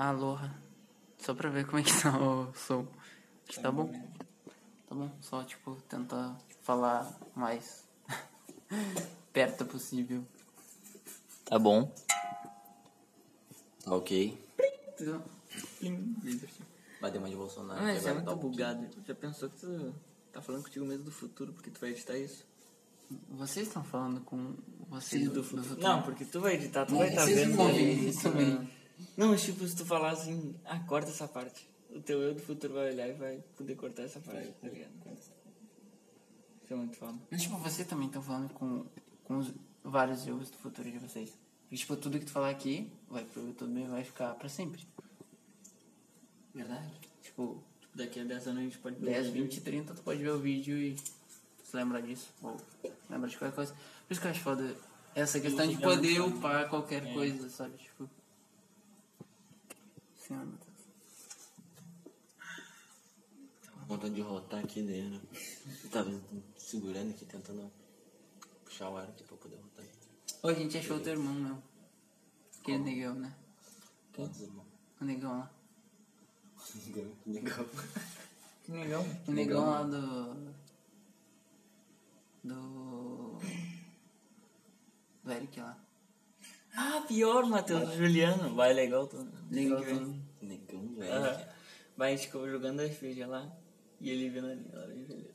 Aloha. Só pra ver como é que tá o som. Acho que tá bom. Tá bom, só tipo tentar falar mais perto possível. Tá bom. Tá ok. Vai uma de Bolsonaro. Ah, isso é tá muito pouquinho. bugado. Já pensou que tu tá falando contigo mesmo do futuro porque tu vai editar isso? Vocês estão falando com vocês Sim, do futuro. Não, porque tu vai editar, tu Não, vai estar vocês vendo. vão ver aí. isso também. Não, mas tipo, se tu falar assim, ah, corta essa parte. O teu eu do futuro vai olhar e vai poder cortar essa parte, tá ligado? Isso é muito foda. Mas tipo, vocês também estão falando com, com os vários jogos do futuro de vocês. E, tipo, tudo que tu falar aqui vai pro YouTube e vai ficar pra sempre. Verdade? Tipo, daqui a 10 anos a gente pode ver 10, o vídeo. 20, 30, tu pode ver o vídeo e se lembrar disso. Ou lembrar de qualquer coisa. Por isso que eu acho foda essa questão de poder upar qualquer coisa, sabe? Tipo. Senhor, meu Deus. Vontade de rotar aqui dentro. Tava segurando aqui, tentando puxar o ar aqui pra poder rotar. Ô, a gente achou o teu irmão, meu. Aquele negão, né? Quantos irmãos? O negão lá. Negão. Que negão. O negão lá do. Do. Do Eric lá. Ah, pior, Matheus, Juliano. Vai, legal. Tô... Legal. Negão, velho. Aham. Vai, a gente ficou jogando RPG lá. E ele vendo anime, lá, bem feliz.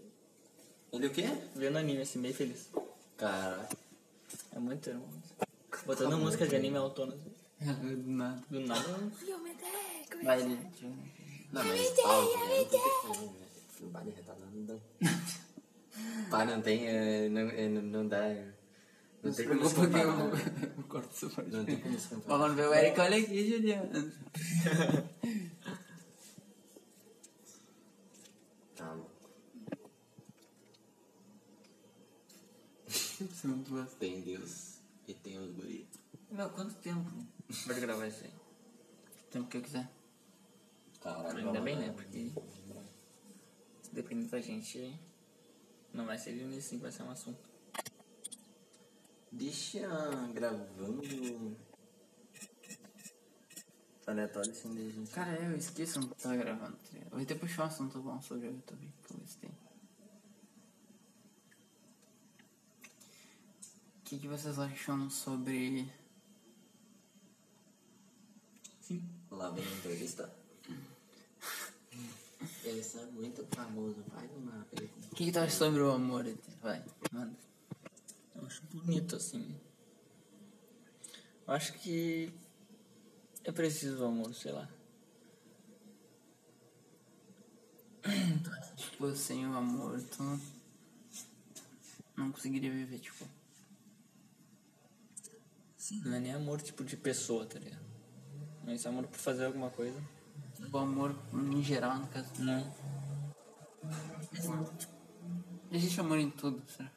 Ele o quê? Vendo anime, assim, bem feliz. Caralho. É muito irmão. Botando música de anime autônomo. Do nada. Do nada. Vai ele. Não, mas pausa, né? Não tem né? Retardado, não dá. Pá, não tem, é, não, é, não- não dá. é, Não tem como se comparar. eu, corto. Não tem como se Quando vê o Eric, olha aqui, Juliano. Tá louco. Você não gosta. Tem Deus e tem os guri. Meu, quanto tempo pode gravar isso aí? Tempo que eu quiser. Caralho. Ainda vamos bem, né? Porque se depender da gente, não vai ser ele nesse sim, vai ser um assunto. Deixa gravando. Aleatório assim, daí gente. Cara, eu esqueço onde tá gravando. tá? Eu vou ter puxar um assunto bom sobre o YouTube. Ver se tem. O que, que vocês acham sobre. Lá vem a entrevista. Esse é muito famoso, vai uma pergunta. O que, que tu acha sobre o amor? Vai, manda. Eu acho bonito, assim. Eu acho que é preciso o amor, sei lá. Tipo, sem o amor, tu não conseguiria viver, tipo. Não é nem amor tipo de pessoa, tá ligado? Mas é amor por fazer alguma coisa. O amor em geral, no caso. Não. Existe amor em tudo, será?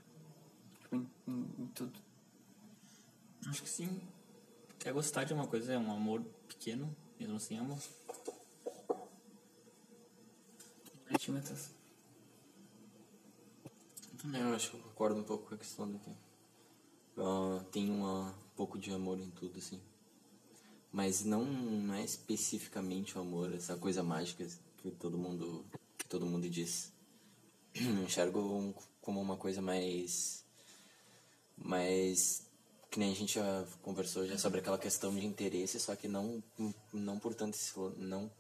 Tipo, em, em- em tudo. Acho que sim. Quer gostar de uma coisa, é um amor pequeno, mesmo assim é amor. Sentimentos. Também eu acho que eu concordo um pouco com a questão do que. ah, tem uma, um pouco de amor em tudo, assim. Mas não, não é especificamente o amor, essa coisa mágica que todo mundo, que todo mundo diz. Eu enxergo um- como uma coisa mais. Mais. que nem a gente já conversou já sobre aquela questão de interesse, só que não, não por tanto esse, não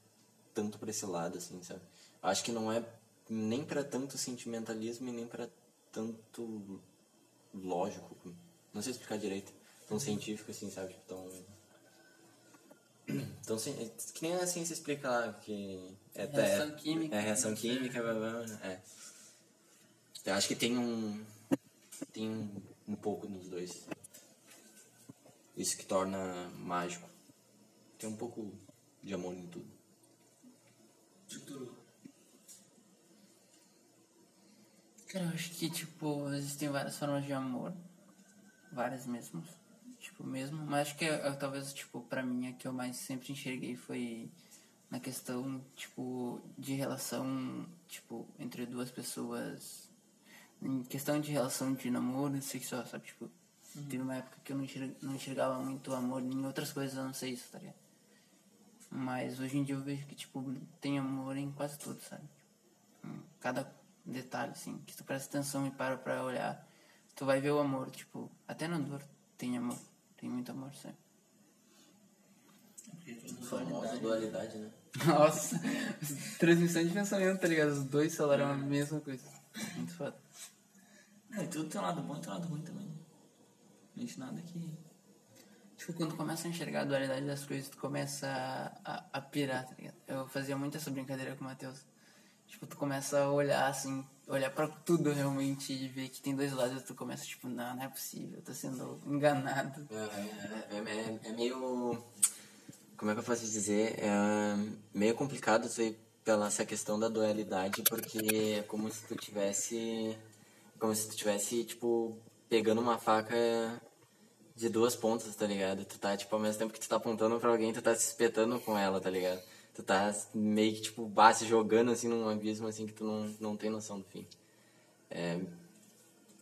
tanto pra esse lado, assim, sabe? Acho que não é nem pra tanto sentimentalismo e nem pra tanto lógico. Não sei explicar direito. Tão científico assim, sabe? Tipo, tão. Tão ci- é que nem a ciência explica lá, que. É, Reação é, química. É reação química, blá, blá, blá, é. Eu acho que tem um. Tem um, um pouco nos dois. Isso que torna mágico. Tem um pouco de amor em tudo. Cara, eu acho que, tipo, existem várias formas de amor. Várias mesmo. Tipo, mesmo. Mas acho que eu, talvez, tipo, pra mim, a que eu mais sempre enxerguei foi na questão, tipo, de relação, tipo, entre duas pessoas. Em questão de relação de namoro sexual, sabe? Tipo, teve uma época que eu não não enxergava muito amor em outras coisas, a não ser isso, tá ligado? Mas hoje em dia eu vejo que, tipo, tem amor em quase tudo, sabe? Em cada detalhe, assim, que tu presta atenção e para pra olhar, tu vai ver o amor, tipo, até na dor tem amor, tem muito amor, sabe? Famosa dualidade, né? Nossa, transmissão de pensamento, tá ligado? Os dois falaram a mesma coisa. Muito foda. Não, e tudo tem um lado bom e tem um lado ruim também. Não existe nada que. Tipo, quando começa a enxergar a dualidade das coisas, tu começa a, a, a pirar, tá ligado? Eu fazia muito essa brincadeira com o Matheus. Tipo, tu começa a olhar assim, olhar pra tudo realmente e ver que tem dois lados, tu começa, tipo, não, não é possível, tô sendo enganado. É, é, é- é meio. Como é que eu posso dizer? É meio complicado isso aí pela essa questão da dualidade, porque é como se tu tivesse. Como se tu tivesse, tipo, pegando uma faca de duas pontas, tá ligado? Tu tá, tipo, ao mesmo tempo que tu tá apontando pra alguém, tu tá se espetando com ela, tá ligado? Tu tá meio que, tipo, bah, se jogando assim num abismo assim que tu não, não tem noção do fim. É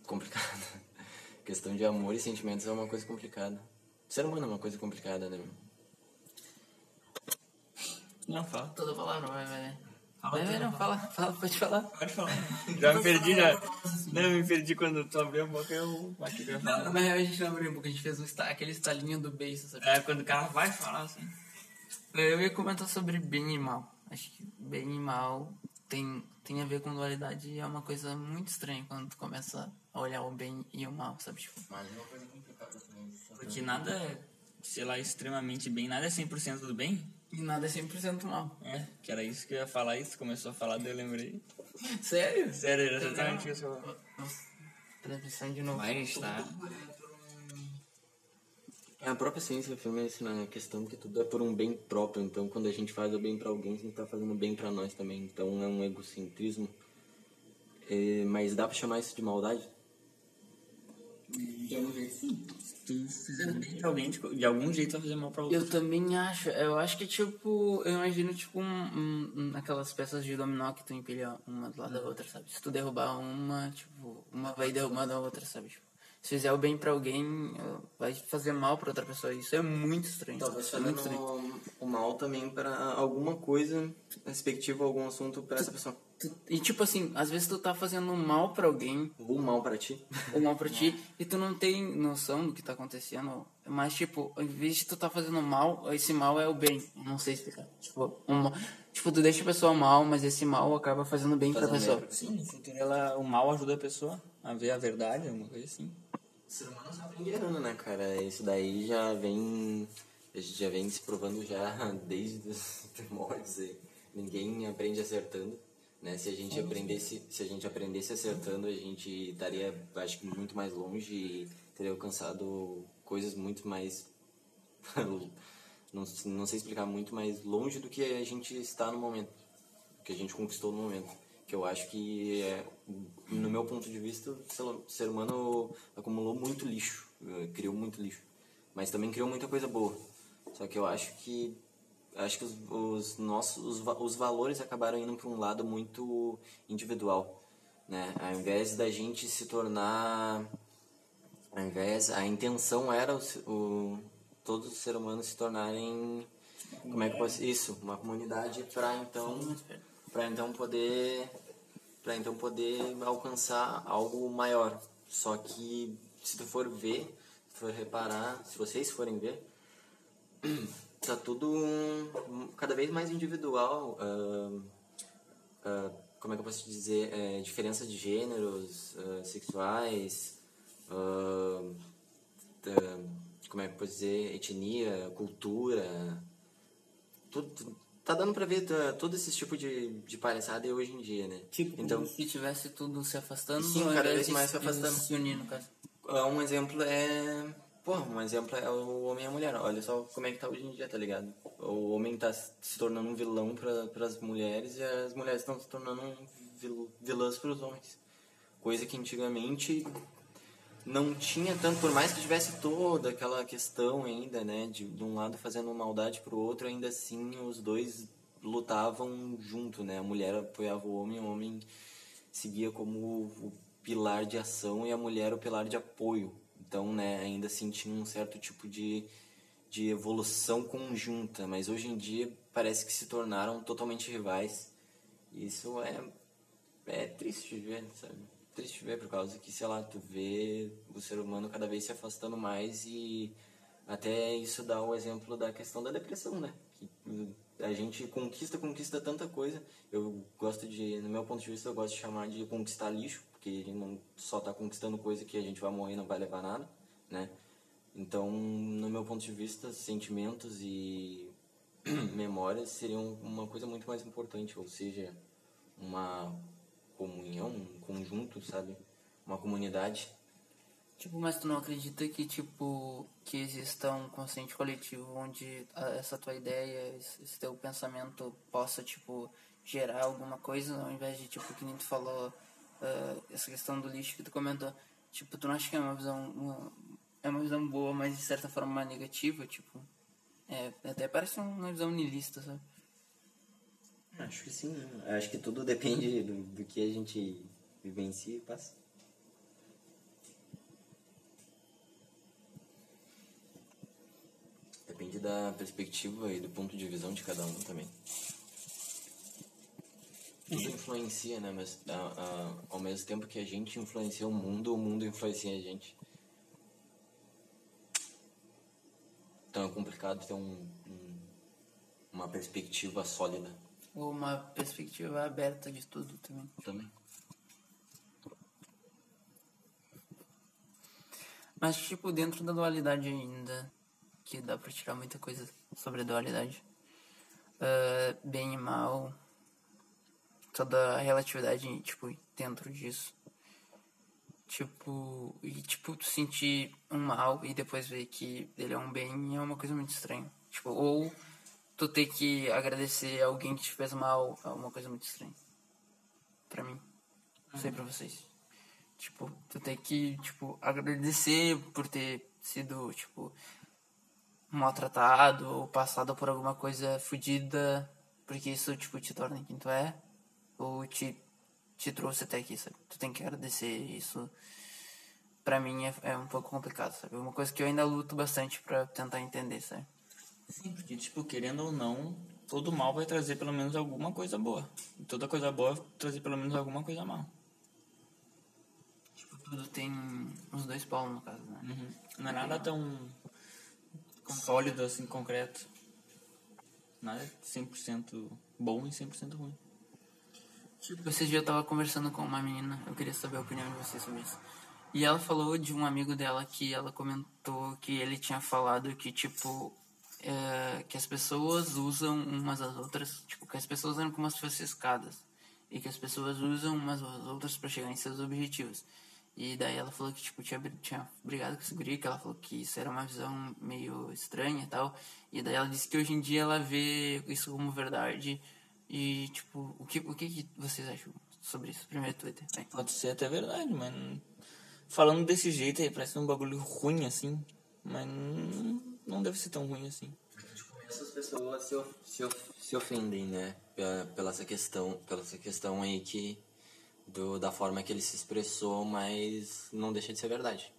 complicado. questão de amor e sentimentos é uma coisa complicada. Ser humano é uma coisa complicada, né? meu? Não, fala. Toda palavra vai, vai. Fala, Vai, vai, não, fala, fala, pode falar. Pode falar. Já me perdi, já. Não, eu me perdi quando tu abriu a boca, eu bati pra falar. Na real, a gente não abriu um pouco, a gente fez um aquele estalinho do beijo, sabe? É, quando o cara vai falar assim. Eu ia comentar sobre bem e mal. Acho que bem e mal tem, tem a ver com dualidade e é uma coisa muito estranha quando tu começa a olhar o bem e o mal, sabe? Tipo, Mas é uma coisa complicada também. Porque nada é, sei lá, extremamente bem. Nada é 100% do bem. E nada é 100% mal. É, que era isso que eu ia falar. Isso começou a falar, daí eu lembrei. Sério? Sério, era exatamente isso que eu ia falar. Nossa, transmissão de novo. Vai estar. É, a própria ciência afirma isso na questão que tudo é por um bem próprio. Então, quando a gente faz o bem pra alguém, a gente tá fazendo bem pra nós também. Então, é um egocentrismo. É, mas dá pra chamar isso de maldade? De algum jeito, sim. Se tu fizer bem pra alguém, de, de algum jeito vai fazer mal pra outro. Eu também acho, eu acho que tipo, eu imagino tipo um, um, um- aquelas peças de dominó que tu empilha uma do lado da outra, sabe? Se tu derrubar uma, tipo, uma vai derrubando a outra, sabe? Tipo, se fizer o bem pra alguém, vai fazer mal pra outra pessoa. Isso é muito estranho. Talvez é muito fazendo estranho. o mal também pra alguma coisa respectiva a algum assunto pra essa pessoa. Tu- E tipo assim, às vezes tu tá fazendo mal pra alguém, Ou mal pra ti. ou mal pra ti, e tu não tem noção do que tá acontecendo. Mas, tipo, em vez de tu tá fazendo mal, esse mal é o bem. Eu não sei explicar. Tipo, um, tipo tu deixa a pessoa mal, mas esse mal acaba fazendo bem pra Fazendo pessoa. bem. Sim, no futuro ela, o mal ajuda a pessoa a ver a verdade, alguma coisa assim. O ser humano só aprende errando, né, cara? Isso daí já vem. A gente já vem se provando já desde os primórdios aí. Ninguém aprende acertando. Né? Se a gente aprendesse, se a gente aprendesse acertando, a gente estaria, acho que muito mais longe e teria alcançado coisas muito mais não, não sei explicar muito mais longe do que a gente está no momento, que a gente conquistou no momento. Que eu acho que, é, no meu ponto de vista, o ser- humano acumulou muito lixo, eh, criou muito lixo, mas também criou muita coisa boa. Só que eu acho que acho que os, os nossos os, os valores acabaram indo para um lado muito individual, né? Ao invés da gente se tornar ao invés, a intenção era o, o, todos os seres humanos se tornarem, como é que posso, isso, uma comunidade para então, para então poder, para então poder alcançar algo maior. Só que se tu for ver, se for reparar, se vocês forem ver, tá tudo um- cada vez mais individual. ah, ah, como é que eu posso dizer? É, diferença de gêneros ah, sexuais, como é que eu posso dizer? Etnia, cultura. Tudo, tá dando pra ver tá, todo esse tipo de, de palhaçada hoje em dia, né? Tipo, então, se tivesse tudo se afastando, Sim, cada vez mais se afastando. Se unir, no caso. ah, um exemplo é. Pô, um exemplo é o homem e a mulher. Olha só como é que tá hoje em dia, tá ligado? O homem tá se tornando um vilão para as mulheres e as mulheres estão se tornando um vil, vilãs para os homens. Coisa que antigamente não tinha tanto, por mais que tivesse toda aquela questão ainda, né, de, de um lado fazendo maldade pro outro, ainda assim os dois lutavam junto, né? A mulher apoiava o homem, o homem seguia como o pilar de ação e a mulher o pilar de apoio. Né, ainda tinha um certo tipo de, de evolução conjunta, mas hoje em dia parece que se tornaram totalmente rivais. E isso é, é triste de ver, sabe? Triste de ver por causa que, sei lá, tu vê o ser humano cada vez se afastando mais e até isso dá o exemplo da questão da depressão, né? Que a gente conquista, conquista tanta coisa. Eu gosto de, no meu ponto de vista, eu gosto de chamar de conquistar lixo, porque a gente não só está conquistando coisa que a gente vai morrer e não vai levar nada, né? Então, no meu ponto de vista, sentimentos e memórias seriam uma coisa muito mais importante, ou seja, uma comunhão, um conjunto, sabe? Uma comunidade. Tipo, mas tu não acredita que, tipo, que exista um consciente coletivo onde essa tua ideia, esse teu pensamento possa, tipo, gerar alguma coisa, ao invés de, tipo, que nem tu falou, ah, essa questão do lixo que tu comentou, tipo, tu não acha que é uma visão, uma, é uma visão boa, mas de certa forma uma negativa, tipo, é, até parece uma visão niilista, sabe? Acho que sim, né? Acho que tudo depende do, do que a gente vivencia e passa. Depende da perspectiva e do ponto de visão de cada um também. Tudo influencia, né? Mas a- a- ao mesmo tempo que a gente influencia o mundo, o mundo influencia a gente. Então é complicado ter um, um- uma perspectiva sólida Ou uma perspectiva aberta de tudo também. também. Mas, tipo, dentro da dualidade ainda, que dá pra tirar muita coisa sobre a dualidade. ah, bem e mal, toda a relatividade, tipo, dentro disso. Tipo, e, tipo, tu sentir um mal e depois ver que ele é um bem é uma coisa muito estranha. Tipo, ou tu ter que agradecer alguém que te fez mal é uma coisa muito estranha. Pra mim. Não sei pra vocês. Tipo, tu tem que, tipo, agradecer por ter sido, tipo, maltratado ou passado por alguma coisa fodida, porque isso, tipo, te torna quem tu é, ou te, te trouxe até aqui, sabe? Tu tem que agradecer isso. Pra mim é, é um pouco complicado, sabe? É uma coisa que eu ainda luto bastante pra tentar entender, sabe? Sim, porque, tipo, querendo ou não, todo mal vai trazer pelo menos alguma coisa boa. E toda coisa boa vai trazer pelo menos alguma coisa mal. Tipo, tudo tem os dois polos, no caso, né? Uhum. Não é nada tão sólido assim, concreto. Nada é 100% bom e 100% ruim. Tipo, esse dia eu tava conversando com uma menina, eu queria saber a opinião de vocês sobre isso. E ela falou de um amigo dela que ela comentou que ele tinha falado que, tipo, é, que as pessoas usam umas às outras, tipo, que as pessoas eram como se fossem escadas. E que as pessoas usam umas às outras pra chegar em seus objetivos. E daí ela falou que, tipo, tinha, tinha brigado com esse guri, que ela falou que isso era uma visão meio estranha e tal. E daí ela disse que hoje em dia ela vê isso como verdade. E, tipo, o que, o que, que vocês acham sobre isso? Primeiro Twitter. Vai. Pode ser até verdade, mas falando desse jeito aí, parece um bagulho ruim assim. Mas não, não deve ser tão ruim assim. Essas pessoas se, of- se, of- se ofendem, né? Pela, pela essa questão, pela essa questão aí que do, da forma que ele se expressou, mas não deixa de ser verdade.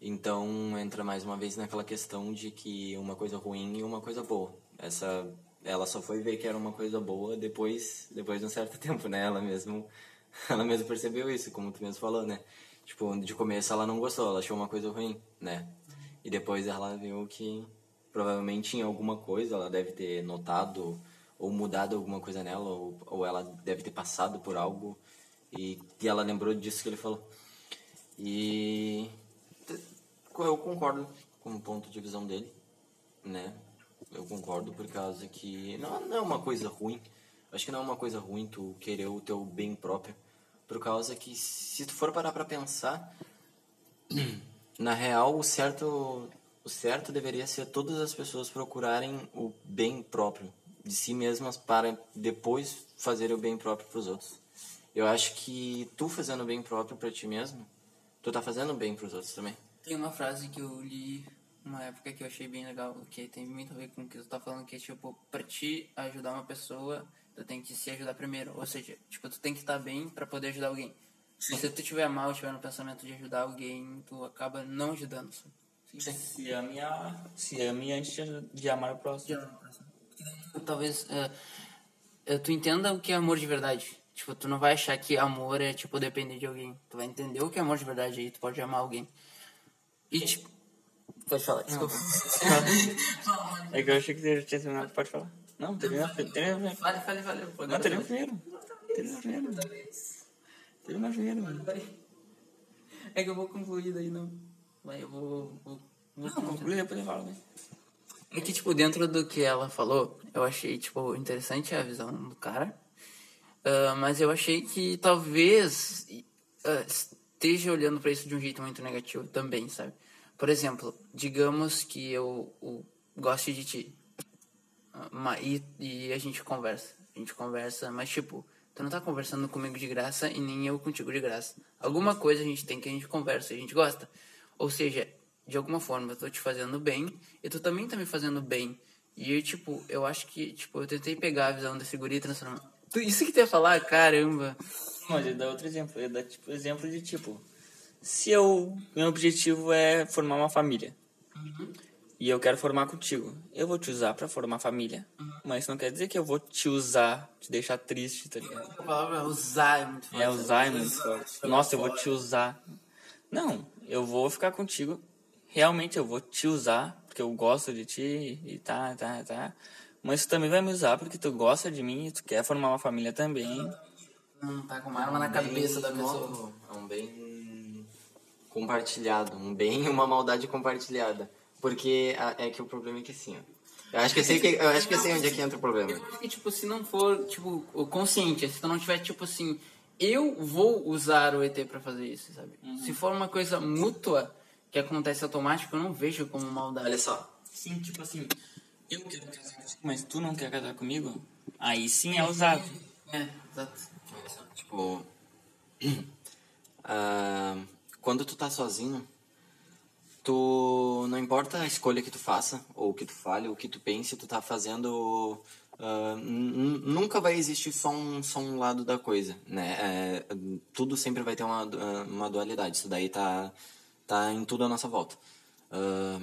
Então entra mais uma vez naquela questão de que uma coisa ruim e uma coisa boa. Essa ela só foi ver que era uma coisa boa depois depois de um certo tempo, né? Ela mesmo ela mesmo percebeu isso, como tu mesmo falou, né? Tipo, de começo ela não gostou, ela achou uma coisa ruim, né? E depois ela viu que provavelmente em alguma coisa ela deve ter notado ou mudado alguma coisa nela, ou, ou ela deve ter passado por algo e, e ela lembrou disso que ele falou. E eu concordo com o ponto de visão dele, né? Eu concordo por causa que não, não é uma coisa ruim. Acho que não é uma coisa ruim tu querer o teu bem próprio. Por causa que se tu for parar pra pensar, na real o certo o certo deveria ser todas as pessoas procurarem o bem próprio de si mesmas para depois fazer o bem próprio para os outros. Eu acho que tu fazendo o bem próprio para ti mesmo, tu tá fazendo bem para os outros também. Tem uma frase que eu li uma época que eu achei bem legal, que tem muito a ver com o que tu tá falando, que é tipo, pra te ajudar uma pessoa, tu tem que se ajudar primeiro. Ou seja, tipo, tu tem que estar bem pra poder ajudar alguém. Se tu tiver mal, tiver no pensamento de ajudar alguém, tu acaba não ajudando. sabe? Se ame, a, se ame antes de, amar o próximo. Talvez é, é, tu entenda o que é amor de verdade. Tipo, tu não vai achar que amor é, tipo, depender de alguém. Tu vai entender o que é amor de verdade aí. Tu pode amar alguém. E, tipo... Pode falar, desculpa. É que eu achei que você já tinha terminado. Pode falar. Não, termina primeiro. Fale, fale, fale. Não, termina primeiro. Termina primeiro. Termina primeiro, mano. É que eu vou concluir daí, não. Vai, eu vou... vou, vou Não, conclui, depois eu falo, né? É que, tipo, dentro do que ela falou, eu achei, tipo, interessante a visão do cara. Ah, mas eu achei que talvez ah, esteja olhando pra isso de um jeito muito negativo também, sabe? Por exemplo, digamos que eu, eu de ti. E, e a gente conversa. A gente conversa, mas, tipo, tu não tá conversando comigo de graça e nem eu contigo de graça. Alguma coisa a gente tem que a gente conversa a gente gosta. Ou seja, de alguma forma eu tô te fazendo bem e tu também tá me fazendo bem. E tipo, eu acho que, tipo, eu tentei pegar a visão desse guri e transformar. Isso que tu ia falar, caramba. Mas ele dá outro exemplo. Ele dá tipo, exemplo de tipo: se eu. Meu objetivo é formar uma família. E eu quero formar contigo. Eu vou te usar pra formar família. Mas isso não quer dizer que eu vou te usar, te deixar triste, tá ligado? A palavra usar é muito forte. É usar é muito forte. Nossa, eu vou te usar. Não, eu vou ficar contigo. Realmente eu vou te usar, porque eu gosto de ti e tá, tá, tá. Mas tu também vai me usar porque tu gosta de mim e tu quer formar uma família também. Não tá com uma arma na cabeça da pessoa. É um bem compartilhado. Um bem e uma maldade compartilhada. Porque a- é que o problema é que assim, ó. Eu acho que eu sei, que, eu acho que eu sei onde é que entra o problema. E, tipo, se não for, tipo, consciente, se tu não tiver, tipo assim, eu vou usar o ET pra fazer isso, sabe? Se for uma coisa mútua, que acontece automático, eu não vejo como maldade. Olha só. Sim, tipo assim, eu quero casar contigo, mas tu não quer casar comigo? Aí sim é usado. É, exato. Olha só, Tipo, ah, quando tu tá sozinho, tu não importa a escolha que tu faça ou que tu fale, o que tu pense, tu tá fazendo n- nunca vai existir só um, só um lado da coisa, né? É, tudo sempre vai ter uma, uma dualidade. Isso daí tá tá em tudo à nossa volta. Ah,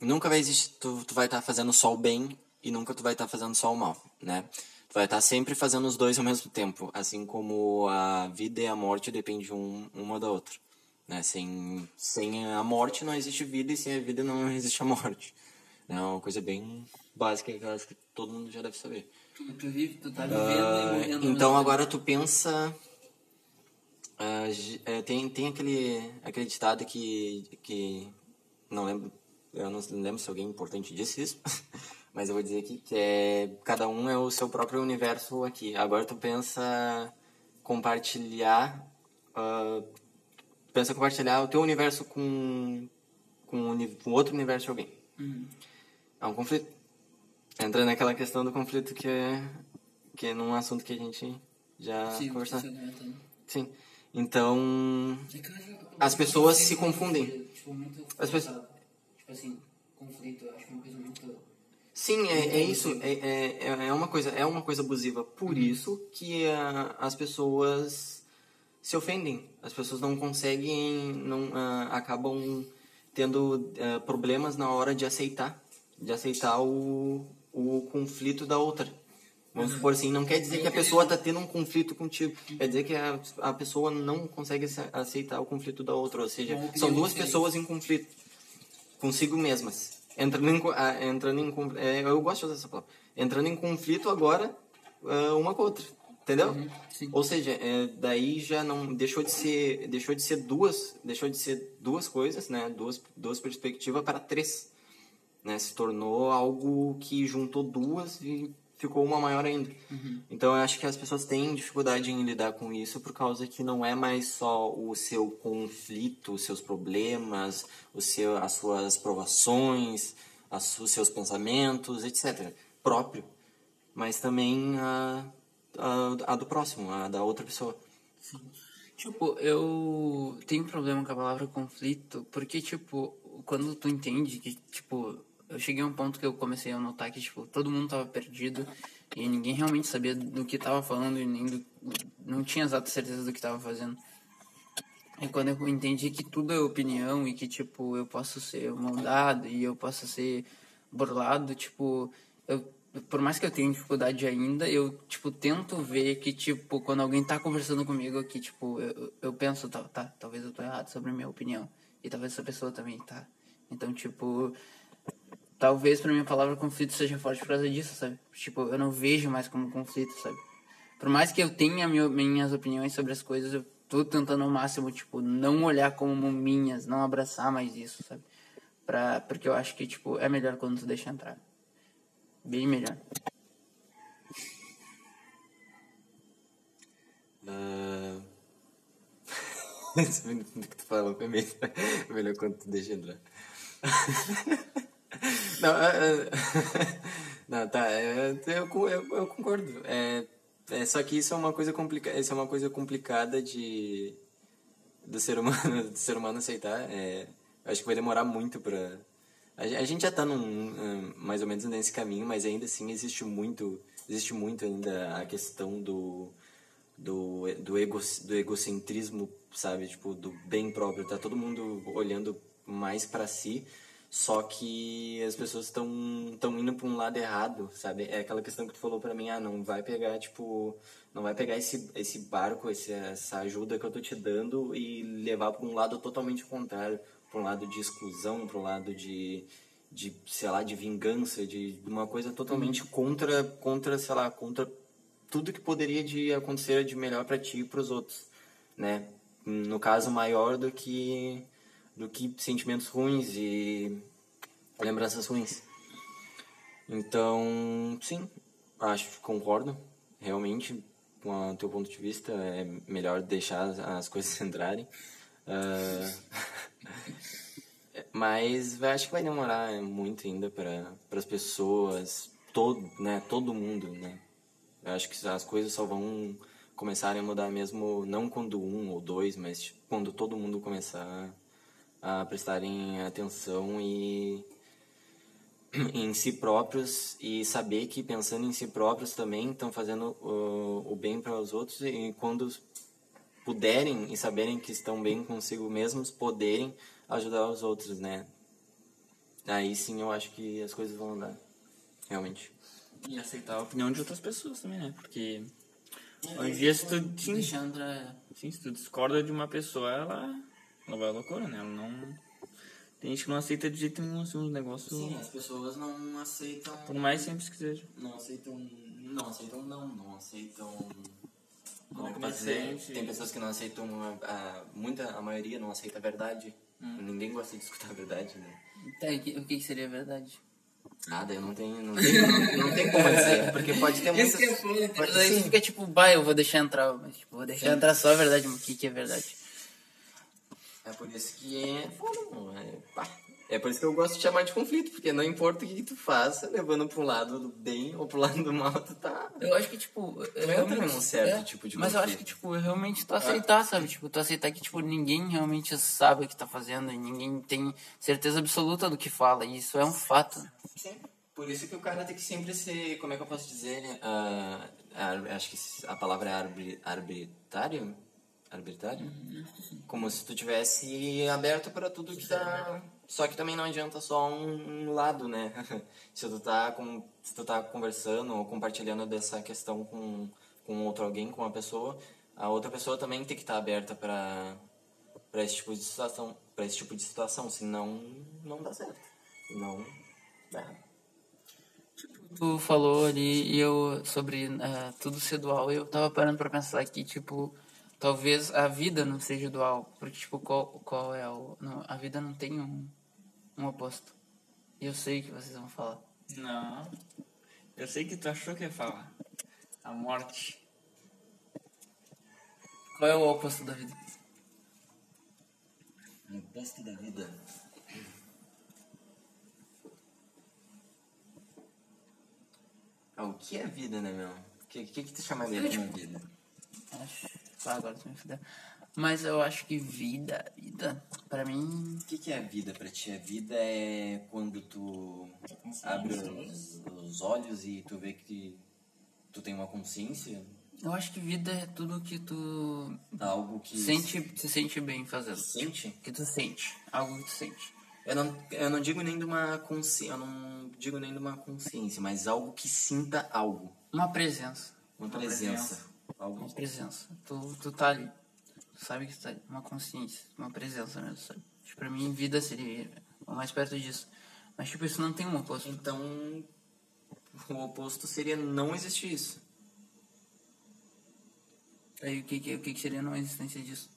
nunca vai existir, tu, tu vai estar fazendo só o bem e nunca tu vai estar fazendo só o mal, né? Tu vai estar sempre fazendo os dois ao mesmo tempo, assim como a vida e a morte dependem um, uma da outra, né? Sem, sem a morte não existe vida e sem a vida não existe a morte. né? É uma coisa bem básica que eu acho que todo mundo já deve saber. Tu vive, tu tá vivendo e morrendo. ao Então agora tu pensa. ah, é, tem, tem aquele, aquele ditado que, que. Não lembro. Eu não lembro se alguém importante disse isso. Mas eu vou dizer aqui que é. Cada um é o seu próprio universo aqui. Agora tu pensa compartilhar. ah, pensa compartilhar o teu universo com. com, o uni- com outro universo de alguém. É um conflito. Entra naquela questão do conflito que é, que é num assunto que a gente já Sim, conversou. sim, sim. Então, É que acho que- as pessoas se confundem. Tipo, muito As pessoas-. Tipo assim, conflito, eu acho uma coisa muito... Sim, é, é isso. É, é, é uma coisa, é uma coisa abusiva. Por isso que ah, as pessoas se ofendem. As pessoas não conseguem, não ah, acabam tendo ah, problemas na hora de aceitar, de aceitar o, o conflito da outra. Vamos supor assim, não quer dizer que a pessoa está tendo um conflito contigo, quer dizer que a, a pessoa não consegue ace- aceitar o conflito da outra, ou seja, são duas pessoas em conflito consigo mesmas. Entrando em, ah, entrando em é, eu gosto de usar essa palavra. Entrando em conflito agora uma com a outra, entendeu? sim. Ou seja, é, daí já não deixou de ser deixou de ser duas deixou de ser duas coisas, né? Duas duas perspectivas para três, né? Se tornou algo que juntou duas e ficou uma maior ainda. Então eu acho que as pessoas têm dificuldade em lidar com isso por causa que não é mais só o seu conflito, os seus problemas, o seu, as suas provações, as, os seus pensamentos, etc. próprio, mas também a, a, a do próximo, a da outra pessoa. Tipo, eu tenho problema com a palavra conflito, porque, tipo, quando tu entende que, tipo, eu cheguei a um ponto que eu comecei a notar que, tipo, todo mundo tava perdido e ninguém realmente sabia do que tava falando e nem do, não tinha exata certeza do que tava fazendo. É quando eu entendi que tudo é opinião e que, tipo, eu posso ser moldado e eu posso ser burlado, tipo, eu, por mais que eu tenha dificuldade ainda, eu, tipo, tento ver que, tipo, quando alguém tá conversando comigo, que, tipo, eu, eu penso, tá, tá, talvez eu tô errado sobre a minha opinião. E talvez essa pessoa também tá. Então, tipo, talvez pra mim a palavra conflito seja forte por causa disso, sabe? Tipo, eu não vejo mais como conflito, sabe? Por mais que eu tenha minha, minhas opiniões sobre as coisas, eu tô tentando ao máximo, tipo, não olhar como minhas, não abraçar mais isso, sabe? Pra, porque eu acho que, tipo, é melhor quando tu deixa entrar. Bem melhor. Uh... Esse que tu falou foi meio... melhor quando tu deixa entrar. não, uh, não, tá, eu, eu, eu concordo. É, é, só que isso é uma coisa complicada, isso é uma coisa complicada de do ser humano, do ser humano aceitar. É, acho que vai demorar muito para a, gente já está num mais ou menos nesse caminho, mas ainda assim existe muito, existe muito ainda a questão do do do, ego, do egocentrismo, sabe, tipo do bem próprio. Tá todo mundo olhando mais para si só que as pessoas estão estão indo para um lado errado, sabe? É aquela questão que tu falou para mim, ah, não vai pegar, tipo, não vai pegar esse esse barco, esse, essa ajuda que eu tô te dando e levar para um lado totalmente contrário, para um lado de exclusão, para um lado de de, sei lá, de vingança, de uma coisa totalmente contra contra, sei lá, contra tudo que poderia de acontecer de melhor para ti e para os outros, né? No caso maior do que do que sentimentos ruins e lembranças ruins. Então, sim, acho, concordo, realmente, com o teu ponto de vista, é melhor deixar as coisas entrarem. Uh, mas acho que vai demorar muito ainda para as pessoas, todo, né, todo mundo, né? Eu acho que as coisas só vão começarem a mudar mesmo, não quando um ou dois, mas quando todo mundo começar a prestarem atenção e em si próprios e saber que pensando em si próprios também estão fazendo o, o bem para os outros e quando puderem e saberem que estão bem consigo mesmos poderem ajudar os outros né? Aí sim eu acho que as coisas vão andar realmente. E aceitar a opinião de outras pessoas também né? Porque hoje em dia se tu, sim, sim, se tu discorda de uma pessoa ela ela vai à loucura, né? Ela não. Tem gente que não aceita de jeito nenhum assim, uns negócios. Sim, as pessoas não aceitam. Por mais simples que seja. Não aceitam. Não aceitam, não. Não aceitam. Como é que posso dizer? Tem pessoas que não aceitam. A, a, muita, a maioria não aceita a verdade. Hum. Ninguém gosta de escutar a verdade, né? Tá, o que seria a verdade? Nada, eu não tenho. Não tenho, não, não tem como dizer. Porque pode ter muitas. Isso que é Daí fica tipo, bah, eu vou deixar entrar. Mas, tipo, vou deixar Sim. entrar só a verdade. O que, que é verdade? É por isso que é. É, é por isso que eu gosto de chamar de conflito, porque não importa o que, tu faça, levando um lado do bem ou pro lado do mal, tu tá. Eu acho que, tipo. Tu entra num certo é, tipo de Mas eu acho que, tipo, realmente tu aceitar, sabe? Tipo, tu aceitar que, tipo, ninguém realmente sabe o que tá fazendo e ninguém tem certeza absoluta do que fala. E isso é um fato. Sim. Por isso que o cara tem que sempre ser, como é que eu posso dizer, uh, acho que a palavra é arbitrário arbitrário? Uhum. Como se tu tivesse aberto para tudo que tá. Só que também não adianta só um, lado, né? se tu tá com, se tu tá conversando ou compartilhando dessa questão com com outro alguém, com uma pessoa, a outra pessoa também tem que estar tá aberta para para esse tipo de situação, para esse tipo de situação, senão não dá certo. Não dá Tipo, tu falou ali e eu sobre uh, tudo ser dual, eu tava parando para pensar aqui, tipo, talvez a vida não seja dual, porque tipo, qual, qual é o. Não, a vida não tem um, um oposto. E eu sei que vocês vão falar. Não. Eu sei que tu achou que ia falar. A morte. Qual é o oposto da vida? O oposto da vida. Ah, o que é vida, né, meu? O que, que, que tu chamaria de vida? Acho. Ah, agora tu me fudeu. Mas eu acho que vida, vida, pra mim. O que, que é vida pra ti? A vida é quando tu abre os, os, olhos e tu vê que tu tem uma consciência Eu acho que vida é tudo que tu Algo que sente, se sente bem fazendo. sente. Que tu sente. Algo que tu sente. Eu não, eu não digo nem de uma consciência, eu não digo nem de uma consciência, mas algo que sinta algo. Uma presença. Uma, presença. Algo. Uma presença. Tu, tu tá ali. Tu sabe que tu tá ali. Uma consciência. Uma presença mesmo, sabe? Tipo, pra mim, vida seria o mais perto disso. Mas, tipo, isso não tem um oposto. Então, o oposto seria não existir isso. Aí, o que, que, o que seria não existência disso?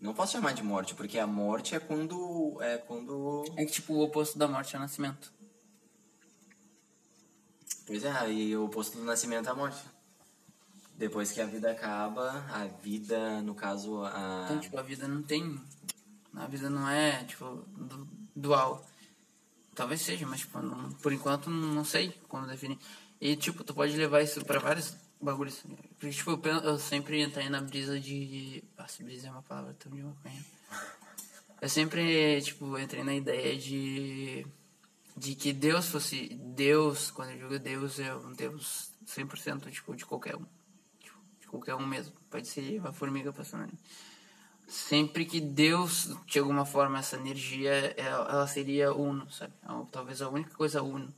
Não posso chamar de morte, porque a morte é quando é quando É que, tipo, o oposto da morte é o nascimento. Pois é, e o oposto do nascimento é a morte. Depois que a vida acaba, a vida, no caso, a. Então, tipo, a vida não tem. A vida não é, tipo, du- dual. Talvez seja, mas, tipo, não- por enquanto não sei como definir. E, tipo, tu pode levar isso pra vários bagulhos. Porque, tipo, eu, eu sempre entrei na brisa de. Nossa, brisa é uma palavra tão de maconha. Eu sempre, tipo, entrei na ideia de. De que Deus fosse. Deus, quando eu digo Deus, é um Deus 100%, tipo, de qualquer um. Qualquer um mesmo. Pode ser uma formiga passando ali sempre que Deus, de alguma forma, essa energia, ela, ela seria uno, sabe? Ou Talvez a única coisa uno.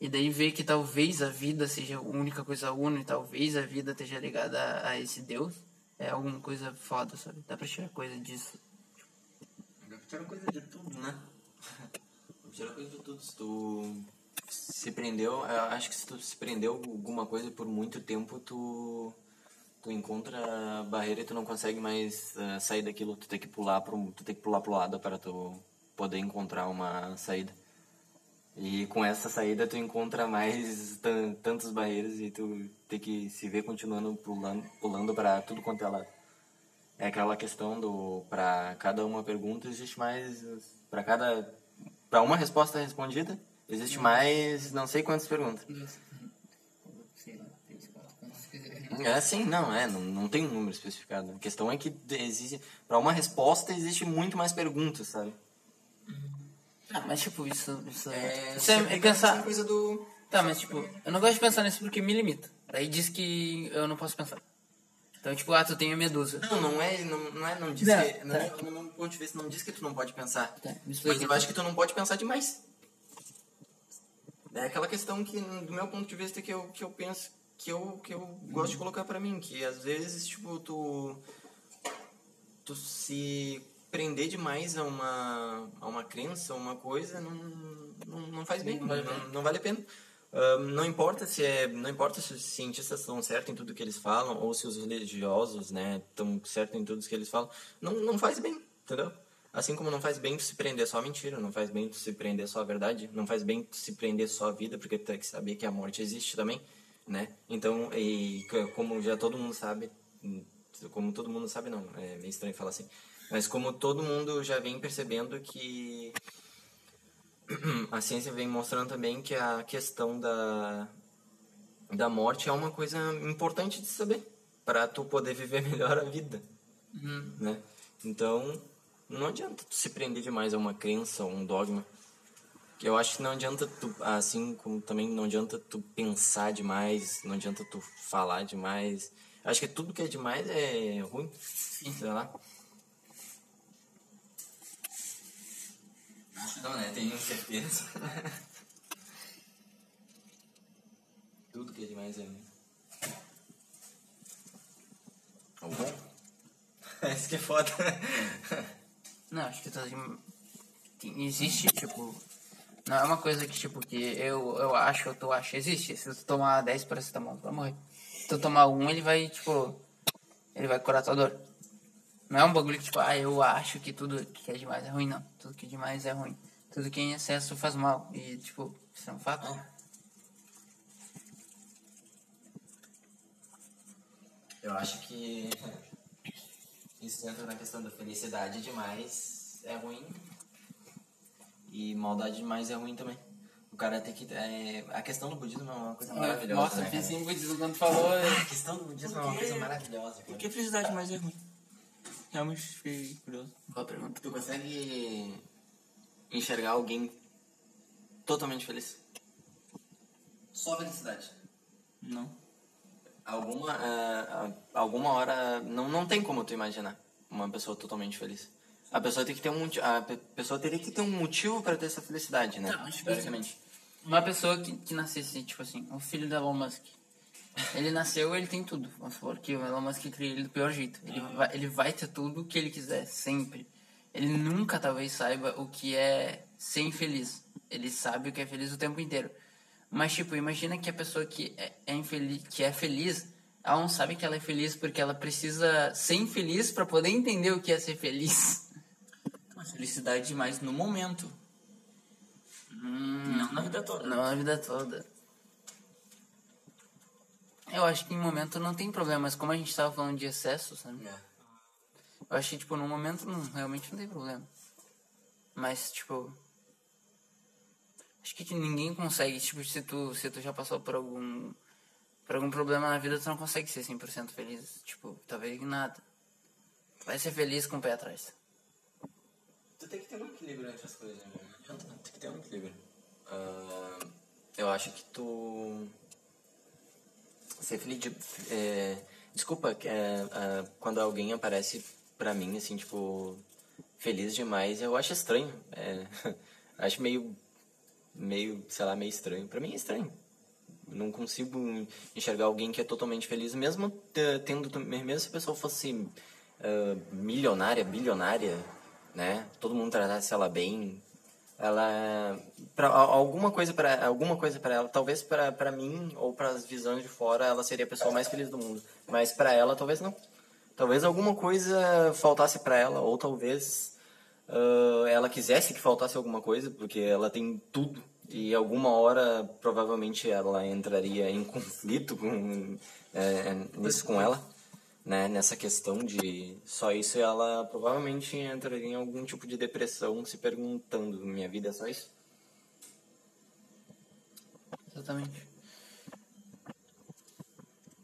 E daí ver que talvez a vida seja a única coisa uno e talvez a vida esteja ligada a, a esse Deus é alguma coisa foda, sabe? Dá pra tirar coisa disso. Tira coisa de tudo, né? Tira coisa de tudo. Se tu se prendeu, eu acho que se tu se prendeu alguma coisa por muito tempo, tu tu encontra barreira e tu não consegue mais eh, sair daquilo, tu tem que pular pro, tu tem que pular pro lado para tu poder encontrar uma saída. E com essa saída tu encontra mais tan- tantas barreiras e tu tem que se ver continuando pulando, pulando para tudo quanto é lado. É aquela questão do para cada uma pergunta existe mais para cada para uma resposta respondida existe mais não sei quantas perguntas. Sei lá, três, quatro, quantos quiser. É assim, não é, não, não tem um número especificado. A questão é que existe para uma resposta existe muito mais perguntas, sabe? Ah, mas tipo, isso, isso, É, isso é, é pensar. coisa do Tá, mas tipo, eu não gosto de pensar nisso porque me limita. Daí diz que eu não posso pensar. Então, tipo, ah, tu tem a medusa. Não, não é, não, não é, não diz Não, que, não, tá. no meu ponto de vista, não diz que tu não pode pensar. Tá, mas eu acho que tu não pode pensar demais. É aquela questão que, do meu ponto de vista, que eu, que eu penso, que eu, que eu gosto de colocar pra mim, que às vezes, tipo, tu, tu se prender demais a uma, a uma crença, a uma coisa, não, não, não faz bem, não, vale a não, vale a pena. Não importa se é, não importa se os cientistas estão certos em tudo que eles falam ou se os religiosos, né, estão certos em tudo que eles falam, não, não faz bem, entendeu? Assim como não faz bem tu se prender só a mentira, não faz bem tu se prender só a verdade, não faz bem tu se prender só a vida, porque tu tem que saber que a morte existe também, né? Então, e como já todo mundo sabe, como todo mundo sabe não, é meio estranho falar assim, mas como todo mundo já vem percebendo que a ciência vem mostrando também que a questão da, da morte é uma coisa importante de saber para tu poder viver melhor a vida, né? Então, não adianta tu se prender demais a uma crença, ou um dogma. Que eu acho que não adianta tu, assim como também não adianta tu pensar demais, não adianta tu falar demais. Acho que tudo que é demais é ruim, sei lá. Acho não, né? Tenho certeza. Tudo que é demais é ruim. Ou bom. Isso que é foda. Não, acho que tá de... tem- existe, tipo. Não é uma coisa que, tipo, que eu, eu acho ou tu acha. Existe. Se tu tomar 10 paracetamol, tu vai morrer. Se tu tomar um, ele vai, tipo. Ele vai curar tua dor. Não é um bagulho que, tipo, ah, eu acho que tudo que é demais é ruim, não. Tudo que é demais é ruim. Tudo que é em excesso faz mal. E, tipo, isso é um fato. Eu acho que isso entra na questão da felicidade demais é ruim e maldade demais é ruim também. O cara tem que. É, a questão do budismo é uma coisa maravilhosa. Nossa, né, eu fiz cara? em budismo quando falou. A questão do budismo é uma coisa maravilhosa. Por Cara. que felicidade mais é ruim? Realmente fiquei curioso. Boa pergunta. Tu consegue enxergar alguém totalmente feliz? Só felicidade. Não. Alguma, ah, ah, alguma hora não, não tem como tu imaginar uma pessoa totalmente feliz. A pessoa tem que ter um a pe- pessoa teria que ter um motivo para ter essa felicidade, né? Basicamente. Uma pessoa que, que nascesse, tipo assim, o filho do Elon Musk. Ele nasceu, ele tem tudo. Vamos supor que o Elon Musk cria ele do pior jeito. Ele vai, ele vai ter tudo o que ele quiser, sempre. Ele nunca talvez saiba o que é ser infeliz. Ele sabe o que é feliz o tempo inteiro. Mas, tipo, imagina que a pessoa que é, é infeliz, que é feliz, ela não sabe que ela é feliz porque ela precisa ser infeliz para poder entender o que é ser feliz. Felicidade mais no momento. Não na vida toda. Não a vida toda. Eu acho que em momento não tem problema, mas como a gente tava falando de excesso, sabe? É. Eu acho que, tipo, no momento não, realmente não tem problema. Mas, tipo. Acho que ninguém consegue, tipo, se tu, se tu já passou por algum. Por algum problema na vida, tu não consegue ser 100% feliz. Tipo, talvez nada. Vai ser feliz com o pé atrás. Tu tem que ter um equilíbrio entre as coisas, né? Tem que ter um equilíbrio. Ah, eu acho que tu. Ser feliz de. é, desculpa, é, ah, quando alguém aparece pra mim, assim, tipo. Feliz demais, eu acho estranho. É, acho meio. Meio, sei lá, meio estranho. Pra mim é estranho. Não consigo enxergar alguém que é totalmente feliz, mesmo te- tendo. Mesmo se a pessoa fosse ah, milionária, bilionária, né? Todo mundo tratasse ela bem. Ela para alguma coisa para alguma coisa para ela, talvez para mim ou para as visões de fora, ela seria a pessoa mais feliz do mundo, mas para ela talvez não. Talvez alguma coisa faltasse para ela ou talvez ah, ela quisesse que faltasse alguma coisa, porque ela tem tudo e alguma hora provavelmente ela entraria em conflito com é, nisso com ela né, nessa questão de só isso ela provavelmente entraria em algum tipo de depressão se perguntando minha vida é só isso? Exatamente.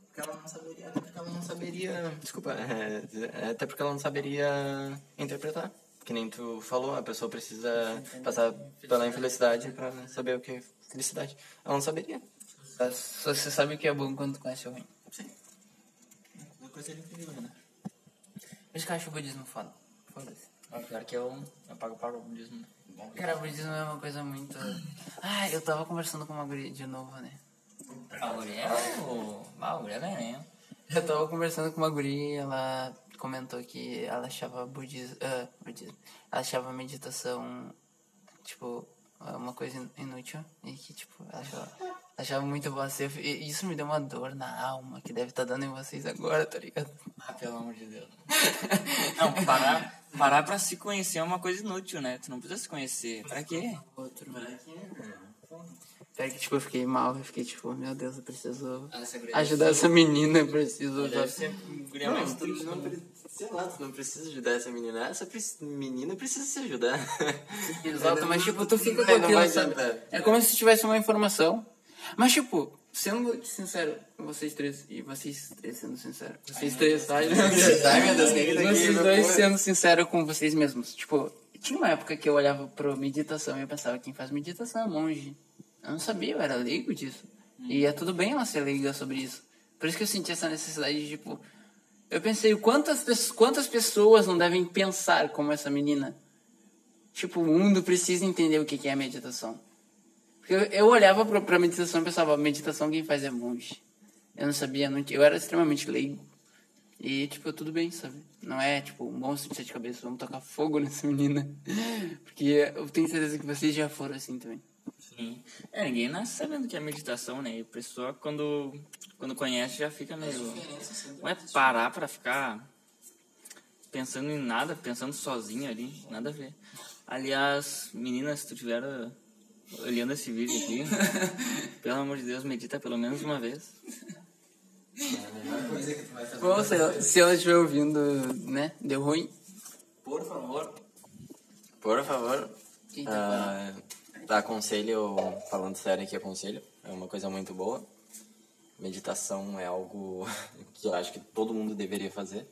porque ela não saberia até porque ela não saberia desculpa é, é, até porque ela não saberia interpretar. Que nem tu falou a pessoa precisa passar pela infelicidade para saber o que é felicidade. Ela não saberia. Só, você sabe o que é bom quando conhece o ruim. sim coisa incrível né Por isso que eu acho o budismo foda. Foda-se. Ah, Pior que eu, eu pago para o budismo. Cara, o budismo é uma coisa muito. Ah, eu tava conversando com uma guria de novo, né? A mulher, o... Ah, a mulher é né? Eu tava conversando com uma guria e ela comentou que ela achava budismo. ah, budismo. Ela achava meditação, tipo, uma coisa in- inútil. E que, tipo, ela achava, achava muito boa. Assim, e isso me deu uma dor na alma que deve estar dando em vocês agora, tá ligado? Ah, pelo amor de Deus. Não, parar, parar pra se conhecer é uma coisa inútil, né? Tu não precisa se conhecer. Pra quê? Outro. Pior que, tipo, eu fiquei mal, eu fiquei tipo, meu Deus, eu preciso guria ajudar essa menina, eu preciso. Deve ser mais Não, tu triste. não, pre- sei lá, tu não precisa ajudar essa menina. Essa pre- menina precisa se ajudar. Exato, mas tipo, tu fica com aquilo, sabe? É como se tivesse uma informação. Mas tipo, sendo sincero, vocês três, e vocês três sendo sincero, vocês três, ai meu Deus. Ai, meu Deus, quem que tá aqui, Vocês dois sendo sincero com vocês mesmos. Tipo, tinha uma época que eu olhava pro meditação e eu pensava, quem faz meditação é monge. Eu não sabia, eu era leigo disso. E é tudo bem ela ser leiga sobre isso. Por isso que eu senti essa necessidade de, tipo... Eu pensei, quantas, quantas pessoas não devem pensar como essa menina? Tipo, o mundo precisa entender o que é meditação. Eu, eu olhava pra, pra meditação e pensava, meditação quem faz é monge. Eu não sabia, não, eu era extremamente leigo. E, tipo, tudo bem, sabe? Não é, tipo, um monstro de sete cabeças, vamos tocar fogo nessa menina. Porque eu tenho certeza que vocês já foram assim também. Sim. É, ninguém nasce sabendo o que é meditação, né? E a pessoa, quando, quando conhece, já fica meio... Não é parar pra ficar pensando em nada, pensando sozinho ali, nada a ver. Aliás, meninas, se tu estiver uh, olhando esse vídeo aqui, pelo amor de Deus, medita pelo menos uma vez. Bom, se ela, se ela estiver ouvindo, né? Deu ruim. Por favor. Por favor. Ah, aconselho, falando sério aqui, aconselho. É uma coisa muito boa. Meditação é algo que eu acho que todo mundo deveria fazer.